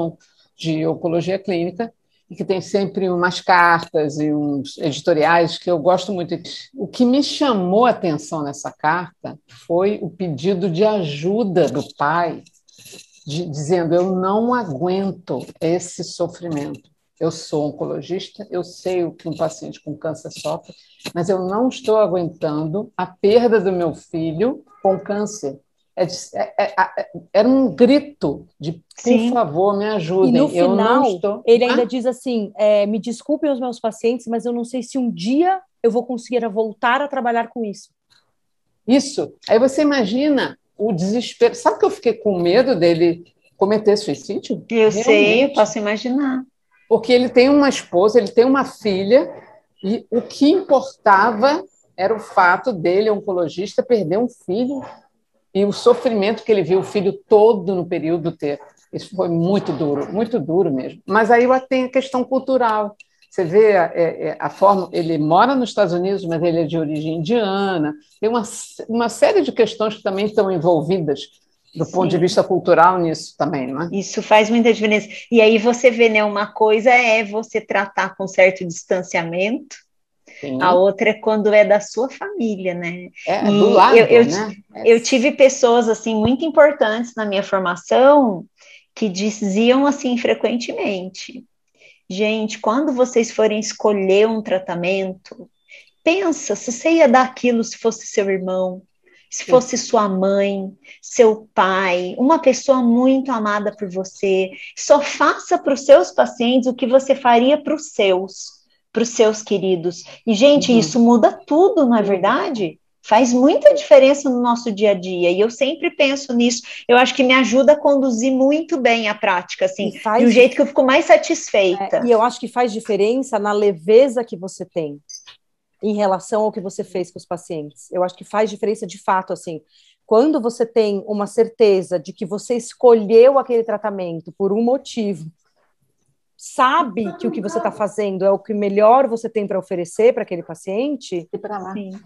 de oncologia clínica, e que tem sempre umas cartas e uns editoriais que eu gosto muito. O que me chamou a atenção nessa carta foi o pedido de ajuda do pai de, dizendo: eu não aguento esse sofrimento. Eu sou oncologista, eu sei o que um paciente com câncer sofre, mas eu não estou aguentando a perda do meu filho com câncer. É, é, é, é era um grito de por Sim. favor, me ajudem. E no eu final, estou... ele ainda ah? diz assim: é, me desculpem os meus pacientes, mas eu não sei se um dia eu vou conseguir voltar a trabalhar com isso. Isso. Aí você imagina o desespero. Sabe que eu fiquei com medo dele cometer suicídio? Eu Realmente. sei, eu posso imaginar. Porque ele tem uma esposa, ele tem uma filha, e o que importava era o fato dele, oncologista, perder um filho e o sofrimento que ele viu o filho todo no período ter. Isso foi muito duro, muito duro mesmo. Mas aí tem a questão cultural. Você vê a, é, é, a, forma. Ele mora nos Estados Unidos, mas ele é de origem indiana. Tem uma, uma série de questões que também estão envolvidas do Sim. ponto de vista cultural nisso também, não é? Isso faz muita diferença. E aí você vê, né? Uma coisa é você tratar com certo distanciamento. Sim. A outra é quando é da sua família, né? É, do lado, eu, eu, né? eu tive pessoas, assim, muito importantes na minha formação que diziam, assim, frequentemente, Gente, quando vocês forem escolher um tratamento, pensa se você ia dar aquilo se fosse seu irmão, se fosse sua mãe, seu pai, uma pessoa muito amada por você. Só faça para os seus pacientes o que você faria para os seus, para os seus queridos. E, gente, uhum. isso muda tudo, não é verdade? Faz muita diferença no nosso dia a dia, e eu sempre penso nisso, eu acho que me ajuda a conduzir muito bem a prática, assim, faz... de um jeito que eu fico mais satisfeita. É, e eu acho que faz diferença na leveza que você tem em relação ao que você fez com os pacientes. Eu acho que faz diferença de fato, assim, quando você tem uma certeza de que você escolheu aquele tratamento por um motivo, sabe que o que você está fazendo é o que melhor você tem para oferecer para aquele paciente,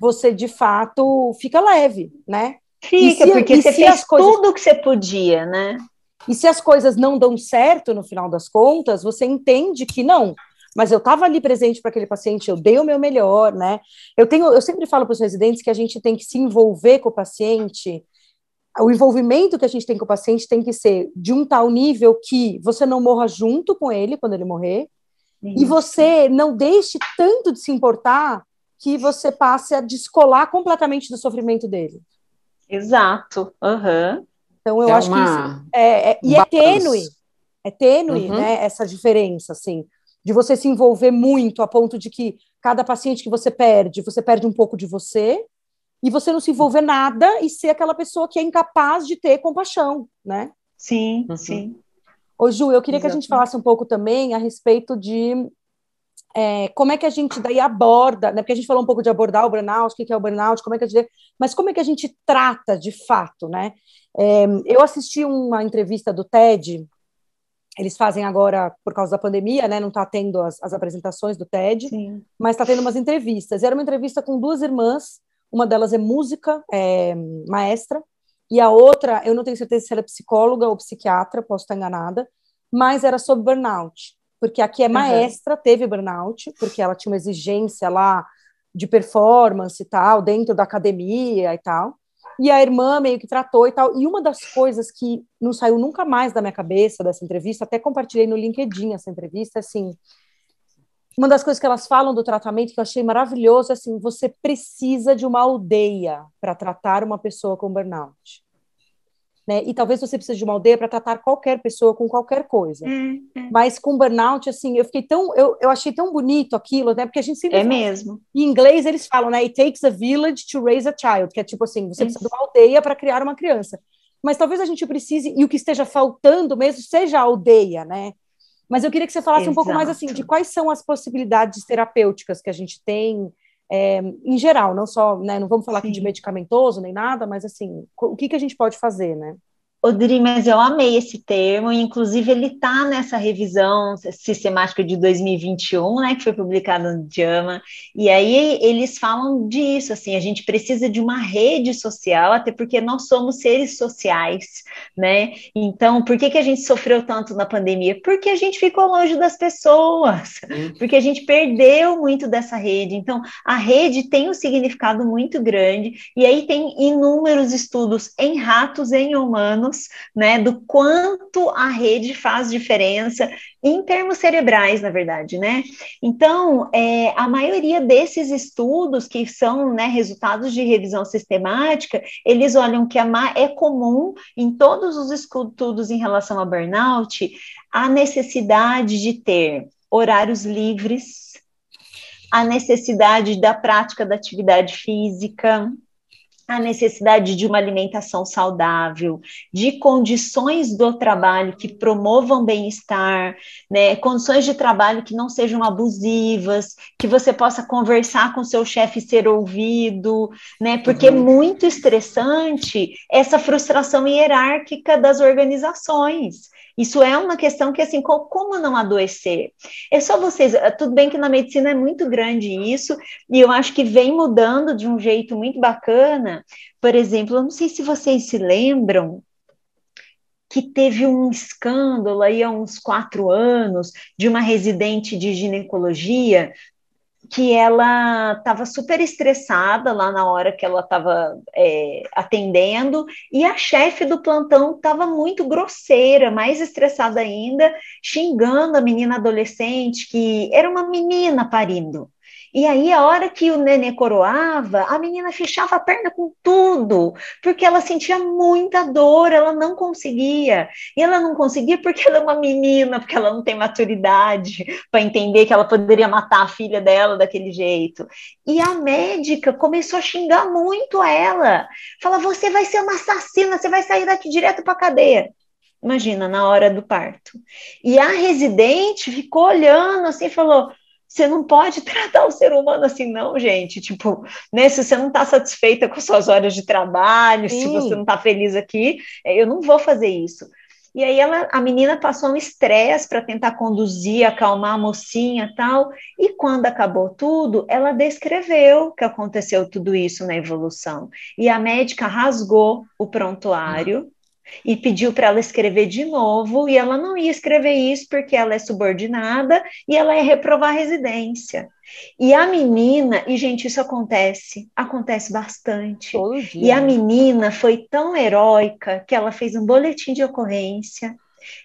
você de fato fica leve, né? Fica, se, porque você fez coisas... tudo o que você podia, né? E se as coisas não dão certo no final das contas, você entende que não, mas eu estava ali presente para aquele paciente, eu dei o meu melhor, né? Eu tenho, eu sempre falo para os residentes que a gente tem que se envolver com o paciente o envolvimento que a gente tem com o paciente tem que ser de um tal nível que você não morra junto com ele quando ele morrer, Isso. e você não deixe tanto de se importar que você passe a descolar completamente do sofrimento dele. Exato. Uhum. Então eu é acho uma... que isso é, é, e é tênue, é tênue, uhum. né? Essa diferença, assim, de você se envolver muito a ponto de que cada paciente que você perde, você perde um pouco de você, e você não se envolver nada e ser aquela pessoa que é incapaz de ter compaixão, né? Sim, uhum. sim. Ô, Ju, eu queria Exatamente. que a gente falasse um pouco também a respeito de é, como é que a gente daí aborda, né? Porque a gente falou um pouco de abordar o burnout, o que é o burnout, como é que a gente, mas como é que a gente trata de fato, né? É, eu assisti uma entrevista do TED, eles fazem agora por causa da pandemia, né? Não está tendo as, as, apresentações do TED, Sim. mas está tendo umas entrevistas. Era uma entrevista com duas irmãs, uma delas é música, é, maestra, e a outra, eu não tenho certeza se ela é psicóloga ou psiquiatra, posso estar enganada, mas era sobre burnout porque aqui é maestra, uhum. teve burnout, porque ela tinha uma exigência lá de performance e tal, dentro da academia e tal. E a irmã meio que tratou e tal. E uma das coisas que não saiu nunca mais da minha cabeça dessa entrevista, até compartilhei no LinkedIn essa entrevista, é assim, uma das coisas que elas falam do tratamento que eu achei maravilhoso é assim, você precisa de uma aldeia para tratar uma pessoa com burnout né? E talvez você precise de uma aldeia para tratar qualquer pessoa com qualquer coisa. Hum, hum. Mas com burnout, assim, eu fiquei tão, eu, eu achei tão bonito aquilo, né? Porque a gente sempre é fala, mesmo. Em inglês eles falam, né? It takes a village to raise a child, que é tipo assim, você precisa de uma aldeia para criar uma criança. Mas talvez a gente precise e o que esteja faltando mesmo seja a aldeia, né? Mas eu queria que você falasse Exato. um pouco mais assim de quais são as possibilidades terapêuticas que a gente tem é, em geral, não só, né, não vamos falar Sim. aqui de medicamentoso nem nada, mas assim, o que, que a gente pode fazer, né? Odri, mas eu amei esse termo, inclusive ele está nessa revisão sistemática de 2021, né, que foi publicada no JAMA, e aí eles falam disso, assim, a gente precisa de uma rede social, até porque nós somos seres sociais, né, então, por que, que a gente sofreu tanto na pandemia? Porque a gente ficou longe das pessoas, porque a gente perdeu muito dessa rede, então, a rede tem um significado muito grande, e aí tem inúmeros estudos em ratos, em humanos, anos, né, do quanto a rede faz diferença em termos cerebrais, na verdade, né? Então, é, a maioria desses estudos que são né, resultados de revisão sistemática, eles olham que é comum em todos os estudos em relação a burnout a necessidade de ter horários livres, a necessidade da prática da atividade física, a necessidade de uma alimentação saudável, de condições do trabalho que promovam bem-estar, né, condições de trabalho que não sejam abusivas, que você possa conversar com seu chefe e ser ouvido, né, porque é uhum. é muito estressante essa frustração hierárquica das organizações. Isso é uma questão que, assim, como não adoecer? É só vocês. Eh, tudo bem que na medicina é muito grande isso, e eu acho que vem mudando de um jeito muito bacana. Por exemplo, eu não sei se vocês se lembram que teve um escândalo aí há uns quatro anos de uma residente de ginecologia que ela estava super estressada lá na hora que ela estava é, atendendo, e a chefe do plantão estava muito grosseira, mais estressada ainda, xingando a menina adolescente, que era uma menina parindo. E aí, a hora que o nenê coroava, a menina fechava a perna com tudo, porque ela sentia muita dor, ela não conseguia. E ela não conseguia porque ela é uma menina, porque ela não tem maturidade para entender que ela poderia matar a filha dela daquele jeito. E a médica começou a xingar muito ela. Fala: você vai ser uma assassina, você vai sair daqui direto para a cadeia. Imagina, na hora do parto. E a residente ficou olhando assim e falou: você não pode (laughs) tratar o ser humano assim, não, gente. Tipo, né, se você não está satisfeita com suas horas de trabalho, Sim. se você não está feliz aqui, é, eu não vou fazer isso. E aí ela, a menina passou um estresse para tentar conduzir, acalmar a mocinha tal. E quando acabou tudo, ela descreveu que aconteceu tudo isso na evolução. E a médica rasgou o prontuário e pediu para ela escrever de novo, e ela não ia escrever isso porque ela é subordinada e ela ia reprovar a residência. E a menina, e gente, isso acontece, acontece bastante. E a menina foi tão heróica que ela fez um boletim de ocorrência.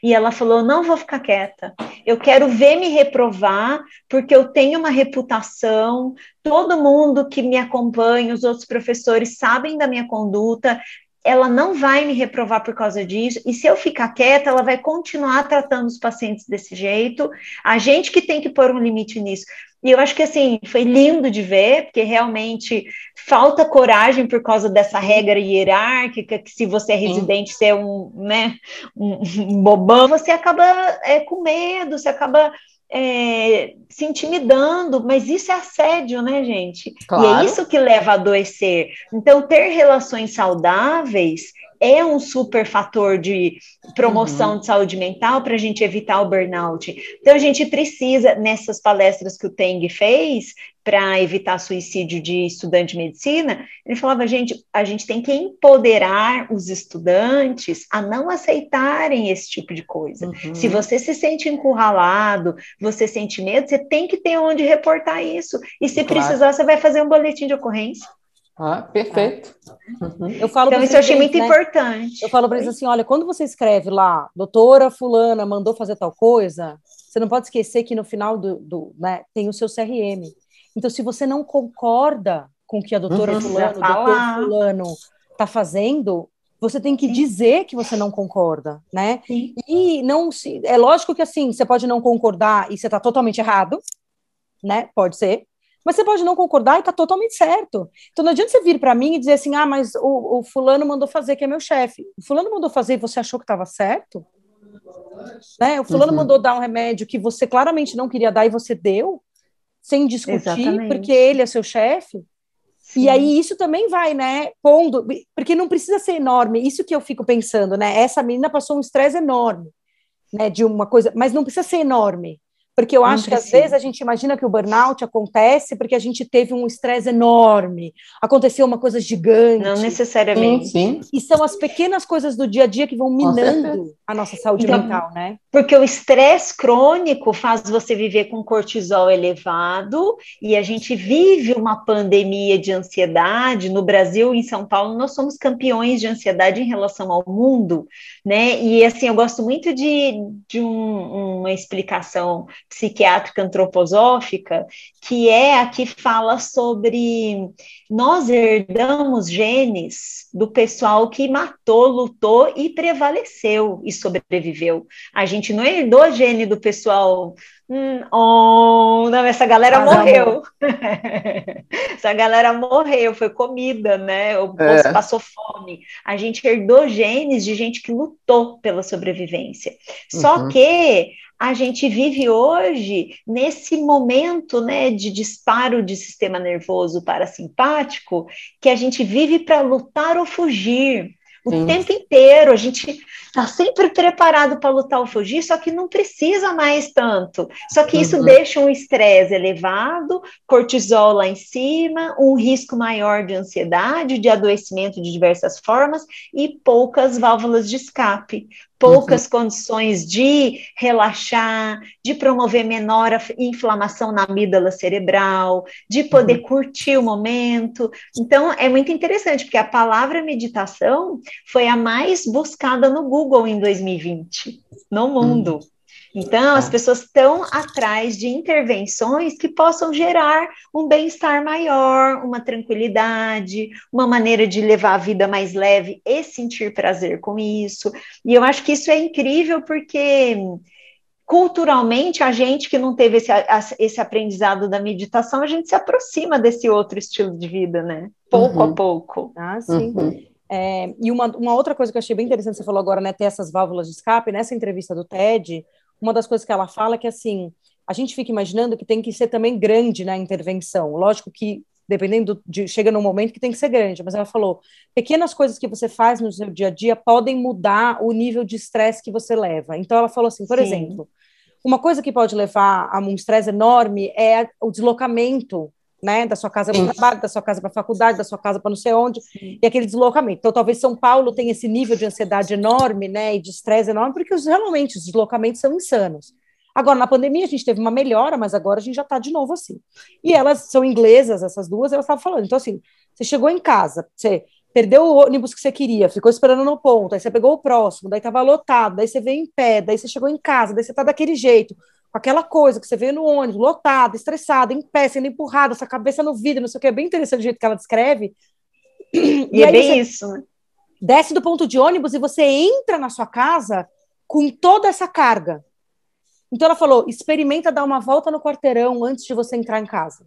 E ela falou: não vou ficar quieta, eu quero ver me reprovar, porque eu tenho uma reputação, todo mundo que me acompanha, os outros professores sabem da minha conduta, ela não vai me reprovar por causa disso, e se eu ficar quieta, ela vai continuar tratando os pacientes desse jeito. A gente que tem que pôr um limite nisso. E eu acho que assim, foi lindo de ver, porque realmente falta coragem por causa dessa regra hierárquica, que se você é residente, Sim. você é um, né, um, um bobão, você acaba é, com medo, você acaba é, se intimidando, mas isso é assédio, né, gente? Claro. E é isso que leva a adoecer. Então, ter relações saudáveis é um super fator de promoção uhum. de saúde mental para a gente evitar o burnout. Então, a gente precisa, nessas palestras que o Teng fez, para evitar suicídio de estudante de medicina, ele falava, gente, a gente tem que empoderar os estudantes a não aceitarem esse tipo de coisa. Uhum. Se você se sente encurralado, você sente medo, você tem que ter onde reportar isso. E se claro. precisar, você vai fazer um boletim de ocorrência. Ah, perfeito. Uhum. Eu falo então, isso eu achei muito né? importante. Eu falo para eles assim: olha, quando você escreve lá, doutora Fulana mandou fazer tal coisa, você não pode esquecer que no final do, do né, tem o seu CRM. Então, se você não concorda com o que a doutora uhum, Fulano, o doutor Fulano está fazendo, você tem que Sim. dizer que você não concorda, né? Sim. E não se. É lógico que assim, você pode não concordar e você está totalmente errado, né? Pode ser. Mas você pode não concordar e tá totalmente certo. Então não adianta você vir para mim e dizer assim: ah, mas o, o, fulano mandou fazer, que é meu chefe. O fulano mandou fazer e você achou que estava certo? Né? O fulano uhum. mandou dar um remédio que você claramente não queria dar e você deu, sem discutir, Exatamente. porque ele é seu chefe. E aí isso também vai, né, pondo, porque não precisa ser enorme. Isso que eu fico pensando, né? Essa menina passou um estresse enorme, né, de uma coisa, mas não precisa ser enorme. Porque eu acho que às vezes a gente imagina que o burnout acontece porque a gente teve um estresse enorme, aconteceu uma coisa gigante. Não necessariamente. Sim, sim. E são as pequenas coisas do dia a dia que vão minando a nossa saúde então, mental, né? Porque o estresse crônico faz você viver com cortisol elevado e a gente vive uma pandemia de ansiedade. No Brasil, em São Paulo, nós somos campeões de ansiedade em relação ao mundo, né? E assim, eu gosto muito de, de um, uma explicação psiquiátrica antroposófica, que é a que fala sobre nós herdamos genes do pessoal que matou, lutou e prevaleceu e sobreviveu. A gente não herdou gene do pessoal Hum, oh, não, essa galera morreu. (laughs) essa galera morreu, foi comida, né? O é. passou fome. A gente herdou genes de gente que lutou pela sobrevivência. Só uhum. que a gente vive hoje nesse momento né, de disparo de sistema nervoso parasimpático, que a gente vive para lutar ou fugir o Sim. tempo inteiro. A gente está sempre preparado para lutar ou fugir, só que não precisa mais tanto. Só que isso uhum. deixa um estresse elevado, cortisol lá em cima, um risco maior de ansiedade, de adoecimento de diversas formas e poucas válvulas de escape poucas uhum. condições de relaxar, de promover menor inflamação na amígdala cerebral, de poder uhum. curtir o momento. Então, é muito interessante, porque a palavra meditação foi a mais buscada no Google em 2020, no mundo. Uhum. Então, as tá. pessoas estão atrás de intervenções que possam gerar um bem-estar maior, uma tranquilidade, uma maneira de levar a vida mais leve e sentir prazer com isso. E eu acho que isso é incrível porque culturalmente, a gente que não teve esse, esse aprendizado da meditação, a gente se aproxima desse outro estilo de vida, né? Pouco uhum. a pouco. Ah, sim. Uhum. É, e uma, uma outra coisa que eu achei bem interessante, você falou agora, né, ter essas válvulas de escape, nessa entrevista do TED, uma das coisas que ela fala é que, assim, a gente fica imaginando que tem que ser também grande na intervenção. Lógico que, dependendo de, chega num momento que tem que ser grande, mas ela falou, pequenas coisas que você faz no seu dia a dia podem mudar o nível de estresse que você leva. Então, ela falou assim, por Sim. exemplo, uma coisa que pode levar a um estresse enorme é o deslocamento né, da sua casa para o trabalho, da sua casa para a faculdade, da sua casa para não sei onde, Sim. e aquele deslocamento. Então, talvez São Paulo tenha esse nível de ansiedade enorme, né, e de estresse enorme, porque os, realmente os deslocamentos são insanos. Agora, na pandemia, a gente teve uma melhora, mas agora a gente já está de novo assim. E elas são inglesas, essas duas, elas estavam falando. Então, assim, você chegou em casa, você perdeu o ônibus que você queria, ficou esperando no ponto, aí você pegou o próximo, daí estava lotado, daí você veio em pé, daí você chegou em casa, daí você está daquele jeito com aquela coisa que você vê no ônibus, lotado, estressado, em pé, sendo empurrado, essa cabeça no vidro, não sei o que, é bem interessante o jeito que ela descreve. E, e é bem isso, né? Desce do ponto de ônibus e você entra na sua casa com toda essa carga. Então ela falou: experimenta dar uma volta no quarteirão antes de você entrar em casa.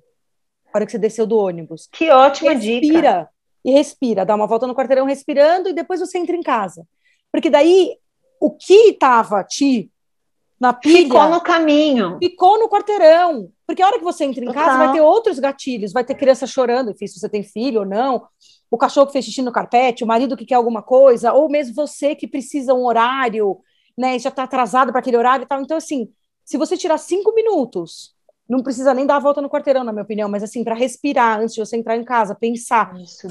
Na hora que você desceu do ônibus. Que ótima respira, dica. Respira e respira, dá uma volta no quarteirão respirando e depois você entra em casa. Porque daí o que estava te na pilha. Ficou no caminho. Ficou no quarteirão. Porque a hora que você entra em casa, vai ter outros gatilhos, vai ter criança chorando, enfim, se você tem filho ou não, o cachorro que fez xixi no carpete, o marido que quer alguma coisa, ou mesmo você que precisa um horário, né, já está atrasado para aquele horário e tal. Então, assim, se você tirar cinco minutos, não precisa nem dar a volta no quarteirão, na minha opinião, mas assim, para respirar antes de você entrar em casa, pensar. Isso,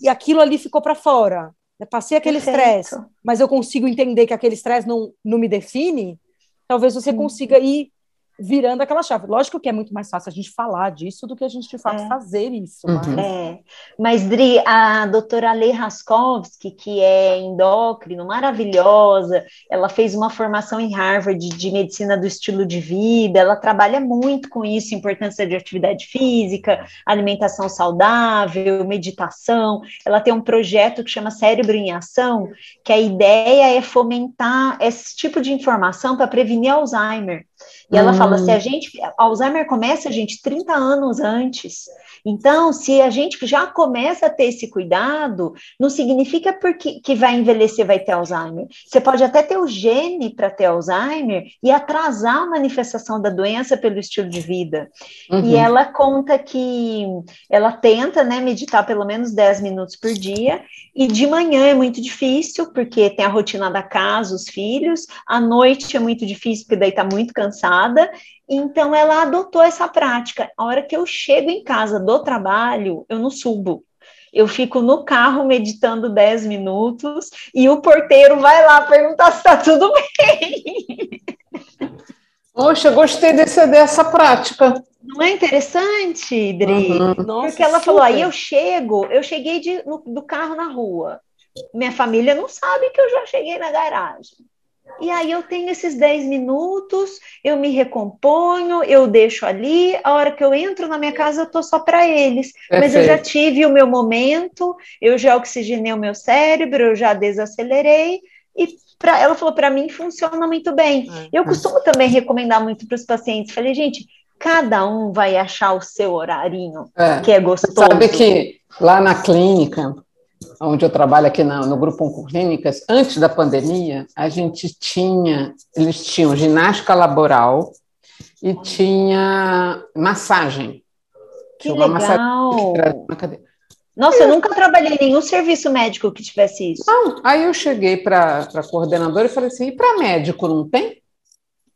e aquilo ali ficou para fora. Eu passei aquele estresse, mas eu consigo entender que aquele estresse não, não me define, talvez você consiga ir virando aquela chave. Lógico que é muito mais fácil a gente falar disso do que a gente, de fato, é. fazer isso. Uhum. Mas... É. mas, Dri, a doutora Lei Raskowski, que é endócrino, maravilhosa, ela fez uma formação em Harvard de medicina do estilo de vida, ela trabalha muito com isso, importância de atividade física, alimentação saudável, meditação. Ela tem um projeto que chama Cérebro em Ação, que a ideia é fomentar esse tipo de informação para prevenir Alzheimer. E ela hum. fala: se a hum. gente. Alzheimer começa, gente, 30 anos antes. Então, se a gente já começa a ter esse cuidado, não significa porque que vai envelhecer, vai ter Alzheimer. Você pode até ter o gene para ter Alzheimer e atrasar a manifestação da doença pelo estilo de vida. Uhum. E ela conta que ela tenta, né, meditar pelo menos 10 minutos por dia, e de manhã é muito difícil, porque tem a rotina da casa, os filhos, à noite é muito difícil, porque daí está muito cansada, então ela adotou essa prática. A hora que eu chego em casa do trabalho, eu não subo. Eu fico no carro meditando 10 minutos e o porteiro vai lá perguntar se está tudo (laughs) bem. Poxa, gostei desse, dessa prática. Não é interessante, Idri? Uhum. Porque ela super. falou, aí eu chego, eu cheguei de, no, do carro na rua. Minha família não sabe que eu já cheguei na garagem. E aí eu tenho esses 10 minutos, eu me recomponho, eu deixo ali, a hora que eu entro na minha casa eu tô só para eles. Perfeito. Mas eu já tive o meu momento, eu já oxigenei o meu cérebro, eu já desacelerei e pra, ela falou para mim funciona muito bem. É. Eu costumo também recomendar muito para os pacientes. Falei, gente, cada um vai achar o seu horarinho é. que é gostoso. Sabe que lá na clínica onde eu trabalho aqui no, no Grupo Oncoclínicas, antes da pandemia, a gente tinha, eles tinham ginástica laboral e tinha massagem. Que tinha legal! Massagem, Nossa, eu nunca trabalhei em nenhum serviço médico que tivesse isso. Não, aí eu cheguei para a coordenadora e falei assim, e para médico não tem?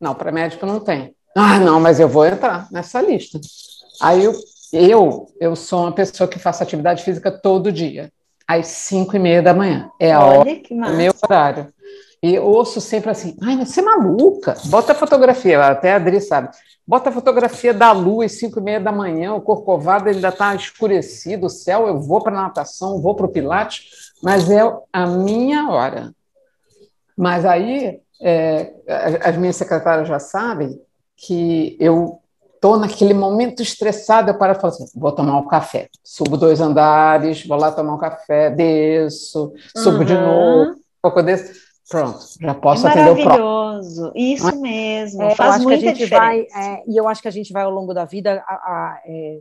Não, para médico não tem. Ah, não, mas eu vou entrar nessa lista. Aí eu, eu, eu sou uma pessoa que faço atividade física todo dia às 5 e meia da manhã. É a Olha, hora, que meu horário. E ouço sempre assim, ai, você é maluca, bota a fotografia, até a Adri sabe, bota a fotografia da lua às 5 e meia da manhã, o Corcovado ainda está escurecido, o céu, eu vou para a natação, vou para o pilates, mas é a minha hora. Mas aí, é, as minhas secretárias já sabem que eu estou naquele momento estressado, eu paro e falo assim, vou tomar um café. Subo dois andares, vou lá tomar um café, desço, subo uhum. de novo, um pouco desse. Pronto, já posso é atender o próximo. Maravilhoso, isso é? mesmo, é, faz muita diferença. Vai, é, e eu acho que a gente vai ao longo da vida a, a, é,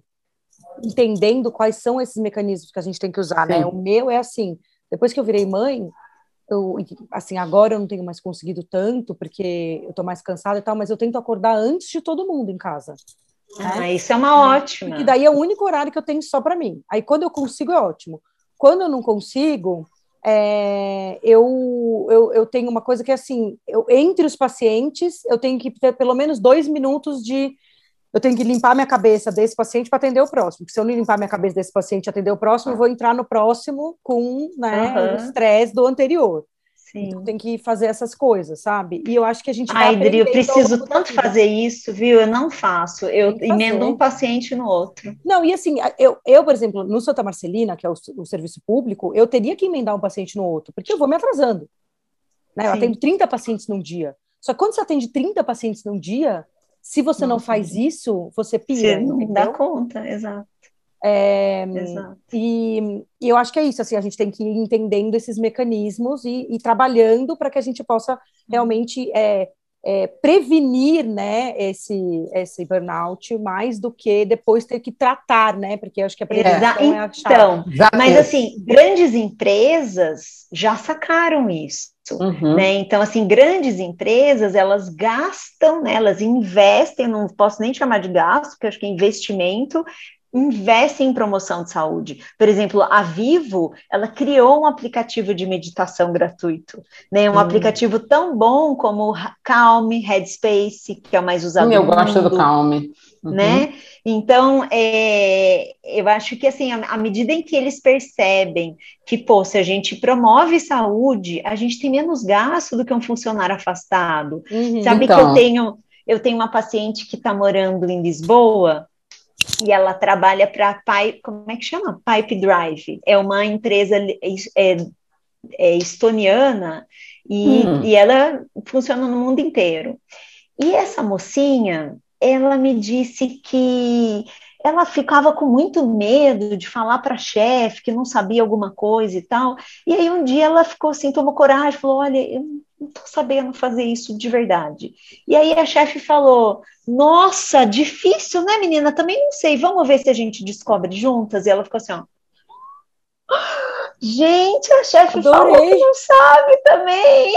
entendendo quais são esses mecanismos que a gente tem que usar? Sim. né? O meu é assim, depois que eu virei mãe, eu, assim, agora eu não tenho mais conseguido tanto, porque eu tô mais cansada e tal, mas eu tento acordar antes de todo mundo em casa. Ah, né? isso é uma ótima. Porque daí é o único horário que eu tenho só para mim. Aí quando eu consigo é ótimo. Quando eu não consigo, é, eu, eu, eu tenho uma coisa que é assim, eu, entre os pacientes, eu tenho que ter pelo menos dois minutos de eu tenho que limpar minha cabeça desse paciente para atender o próximo. Porque se eu não limpar minha cabeça desse paciente e atender o próximo, eu vou entrar no próximo com né, uhum. o estresse do anterior. Sim. Então tem que fazer essas coisas, sabe? E eu acho que a gente vai. Ai, Dri, eu preciso tanto fazer isso, viu? Eu não faço. Eu emendo um paciente no outro. Não, e assim, eu, eu por exemplo, no Santa Marcelina, que é o, o serviço público, eu teria que emendar um paciente no outro, porque eu vou me atrasando. Né? Eu atendo 30 pacientes num dia. Só que quando você atende 30 pacientes num dia, se você não, não faz isso, você pira. Você não dá conta, exato. É, e, e, eu acho que é isso, assim, a gente tem que ir entendendo esses mecanismos e, e trabalhando para que a gente possa realmente é, é, prevenir, né, esse, esse burnout mais do que depois ter que tratar, né, porque eu acho que a prevenção é, a chave. Então, mas assim, grandes empresas já sacaram isso. Uhum. Né? Então, assim, grandes empresas, elas gastam, né, elas investem, não posso nem chamar de gasto, porque acho que é investimento, investem em promoção de saúde. Por exemplo, a Vivo, ela criou um aplicativo de meditação gratuito, né? Um hum. aplicativo tão bom como o Calm, Headspace, que é o mais usado. Eu gosto do Calm. Uhum. Né? Então, é, eu acho que assim, à medida em que eles percebem que, pô, se a gente promove saúde, a gente tem menos gasto do que um funcionário afastado. Uhum. Sabe então... que eu então. tenho, eu tenho uma paciente que está morando em Lisboa e ela trabalha para Pipe, como é que chama? Pipe Drive. É uma empresa é, é estoniana e, hum. e ela funciona no mundo inteiro. E essa mocinha, ela me disse que ela ficava com muito medo de falar para a chefe que não sabia alguma coisa e tal. E aí um dia ela ficou assim, tomou coragem, falou: Olha, eu não estou sabendo fazer isso de verdade. E aí a chefe falou: Nossa, difícil, né, menina? Também não sei, vamos ver se a gente descobre juntas. E ela ficou assim: ó. (gasps) Gente, a chefe falou que não sabe também.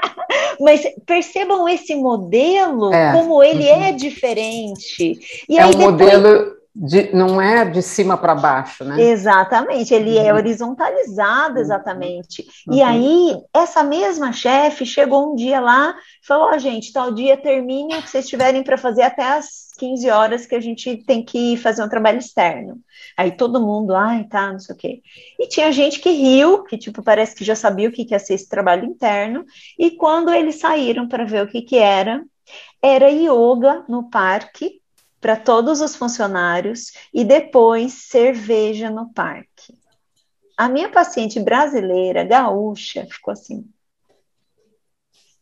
(laughs) Mas percebam esse modelo, é. como ele é uhum. é diferente. E é um depois... modelo de, não é de cima para baixo, né? Exatamente, ele é uhum. é horizontalizado, exatamente. Uhum. E aí, essa mesma chefe chegou um dia lá e falou: Ó, oh, gente, tal dia termine o que vocês tiverem para fazer até as 15 horas que a gente tem que fazer um trabalho externo. Aí todo mundo, ai, tá, não sei o quê. E tinha gente que riu, que tipo, parece que já sabia o que ia ser esse trabalho interno, e quando eles saíram para ver o que, que era, era yoga no parque para todos os funcionários e depois cerveja no parque. A minha paciente brasileira, gaúcha, ficou assim: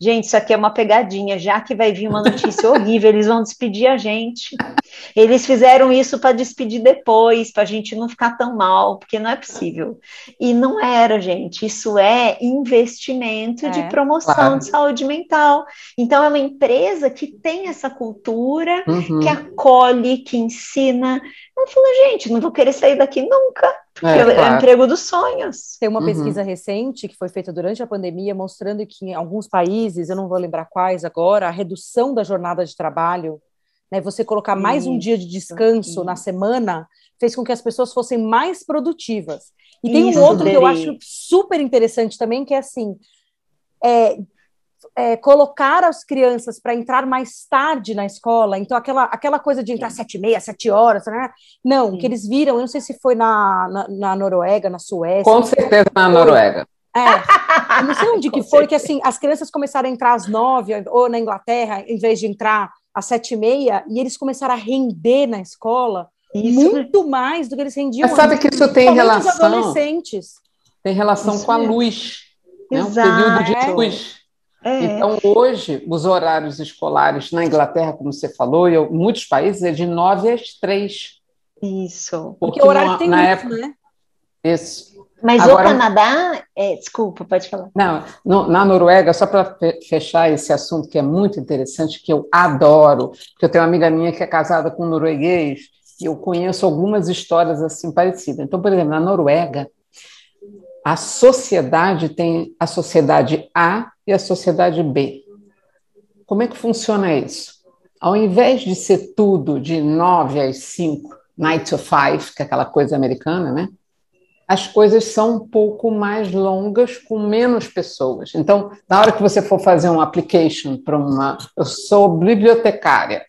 Gente, isso aqui é uma pegadinha, já que vai vir uma notícia (laughs) horrível, eles vão despedir a gente. Eles fizeram isso para despedir depois, para a gente não ficar tão mal, porque não é possível. E não era, gente, isso é investimento é, de promoção claro. de saúde mental. Então, é uma empresa que tem essa cultura, uhum. que acolhe, que ensina. Eu falei, gente, não vou querer sair daqui nunca. É, é, claro. o emprego dos sonhos. Tem uma uhum. pesquisa recente que foi feita durante a pandemia mostrando que em alguns países, eu não vou lembrar quais agora, a redução da jornada de trabalho, né, você colocar mais um dia de descanso na semana, fez com que as pessoas fossem mais produtivas. E tem Isso, um outro que eu acho super interessante também, que é assim, é, é, colocar as crianças para entrar mais tarde na escola, então aquela, aquela coisa de entrar sete e meia, sete horas, né? não, Sim. que eles viram, eu não sei se foi na, na, na Noruega, na Suécia. Com certeza na Noruega. É, eu não sei onde (laughs) que foi, que assim, as crianças começaram a entrar às nove, ou na Inglaterra, em vez de entrar às sete e meia, e eles começaram a render na escola isso. muito mais do que eles rendiam. Mas sabe que isso tem relação... adolescentes. Tem relação isso com a luz, né? um período de luz. É. Então, hoje, os horários escolares na Inglaterra, como você falou, e em muitos países, é de nove às três. Isso. Porque, Porque o horário tem na época, né? Isso. Mas Agora, o Canadá, é, desculpa, pode falar. Não, no, na Noruega, só para fechar esse assunto que é muito interessante, que eu adoro, porque eu tenho uma amiga minha que é casada com um norueguês, e eu conheço algumas histórias assim parecidas. Então, por exemplo, na Noruega, a sociedade tem a sociedade A e a sociedade B. Como é que funciona isso? Ao invés de ser tudo de 9 às 5, 9 to 5, que é aquela coisa americana, né? As coisas são um pouco mais longas com menos pessoas. Então, na hora que você for fazer um application para uma. Eu sou bibliotecária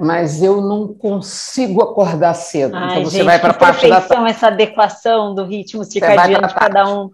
mas eu não consigo acordar cedo. Ai, então você gente, vai para a parte da essa adequação do ritmo circadiano de cada um.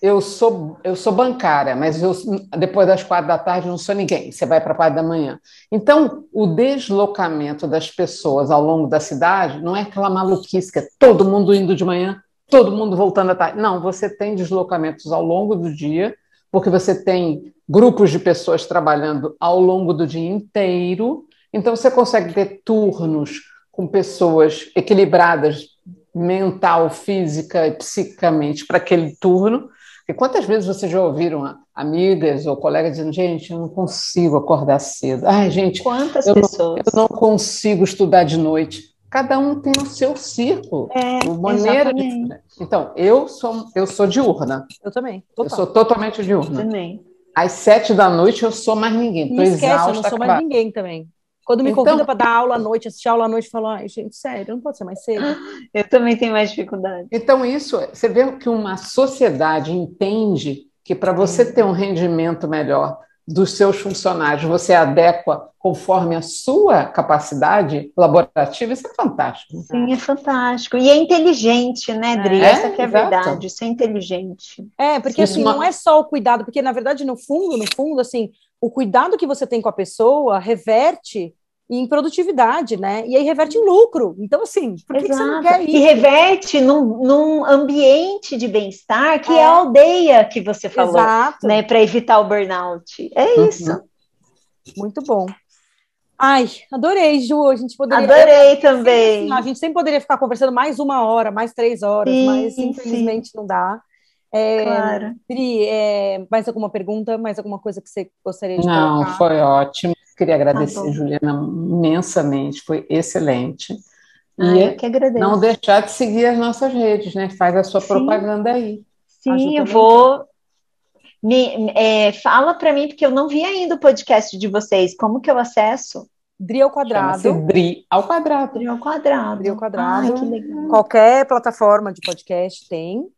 Eu sou eu sou bancária, mas eu depois das quatro da tarde não sou ninguém. Você vai para a parte da manhã. Então o deslocamento das pessoas ao longo da cidade não é aquela maluquice que é todo mundo indo de manhã, todo mundo voltando à tarde. Não, você tem deslocamentos ao longo do dia, porque você tem grupos de pessoas trabalhando ao longo do dia inteiro então, você consegue ter turnos com pessoas equilibradas mental, física e psicamente para aquele turno. E quantas vezes vocês já ouviram amigas ou colegas dizendo, gente, eu não consigo acordar cedo. Ai, gente, quantas eu pessoas? Não, eu não consigo estudar de noite. Cada um tem o seu círculo, é, maneira de... Então, eu sou, eu sou diurna. Eu também. Total. Eu sou totalmente diurna. Também. Às sete da noite eu sou mais ninguém. Não esquece, eu não sou mais ninguém também. Quando me então, convida para dar aula à noite, assistir aula à noite, eu falo, ai, gente, sério, não pode ser mais cedo. (gasps) Eu também tenho mais dificuldade. Então, isso, você vê que uma sociedade entende que para você ter um rendimento melhor, dos seus funcionários você adequa conforme a sua capacidade laborativa, isso é fantástico. Sim, é fantástico. E é inteligente, né, Dri? É, Essa que é a verdade, isso é inteligente. É, porque Sim, assim, uma... não é só o cuidado, porque na verdade, no fundo, no fundo, assim, o cuidado que você tem com a pessoa reverte em produtividade, né? E aí reverte em lucro. Então, assim, por que, que você não quer isso? E reverte num, num ambiente de bem-estar que é. é. a aldeia que você falou, Exato. né? Para evitar o burnout. É uhum. isso. Muito bom. Ai, adorei, Ju. A gente poderia. Adorei também. Assim, a gente sempre poderia ficar conversando mais uma hora, mais três horas, sim, mas infelizmente sim. não dá. É, claro. Pri, é, mais alguma pergunta? Mais alguma coisa que você gostaria de Não, colocar? foi ótimo. Queria agradecer, tá Juliana, imensamente, foi excelente. Ah, e eu que agradeço. não deixar de seguir as nossas redes, né? Faz a sua Sim. propaganda aí. Sim, eu vou. Me, é, fala para mim, porque eu não vi ainda o podcast de vocês. Como que eu acesso? Dri ao quadrado. Dri ao quadrado. Dri ao quadrado. Dri ao quadrado. Ai, Qualquer plataforma de podcast tem.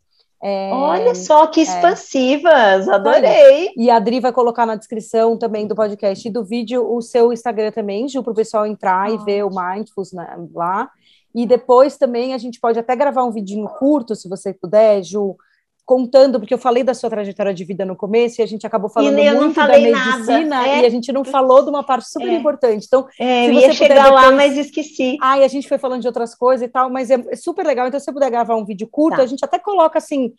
É, Olha só que é. expansivas, é. adorei. E a Adri vai colocar na descrição também do podcast e do vídeo o seu Instagram também, Ju, para o pessoal entrar e ver o Mindfulness lá. E depois também a gente pode até gravar um vidinho curto, se você puder, Ju, contando, porque eu falei da sua trajetória de vida no começo e a gente acabou falando muito da medicina é. e a gente não falou de uma parte super é. importante. Então, é, se eu ia chegar depois... lá, mas esqueci. Ah, e a gente foi falando de outras coisas e tal, mas é, é super legal. Então, se você puder gravar um vídeo curto, tá. a gente até coloca assim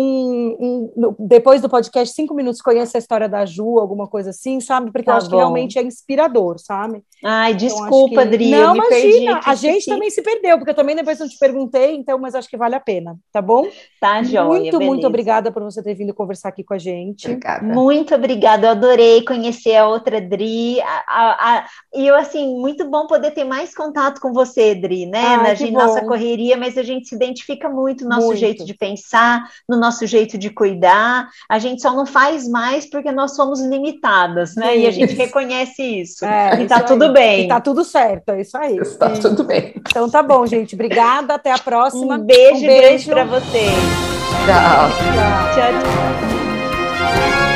um, um, depois do podcast, cinco minutos, conheça a história da Ju, alguma coisa assim, sabe? Porque tá eu acho bom. que realmente é inspirador, sabe? Ai, então, desculpa, então, que... Adri, Não, imagina, a gente também se perdeu, porque eu também depois não te perguntei, então, mas acho que vale a pena, tá bom? Tá, joia, Muito, beleza. muito obrigada por você ter vindo conversar aqui com a gente. Obrigada. Muito obrigada, eu adorei conhecer a outra Dri, a, a, a, e eu, assim, muito bom poder ter mais contato com você, Dri, né? Ai, Na nossa correria, mas a gente se identifica muito no nosso muito. jeito de pensar, no nosso jeito de cuidar, a gente só não faz mais porque nós somos limitadas, né? Sim. E a gente reconhece isso. É, e tá tudo aí. bem. E tá tudo certo, é isso aí. Tá tudo bem. Então tá bom, gente. Obrigada, até a próxima. Um beijo, um beijo. para vocês. Tchau. tchau. tchau.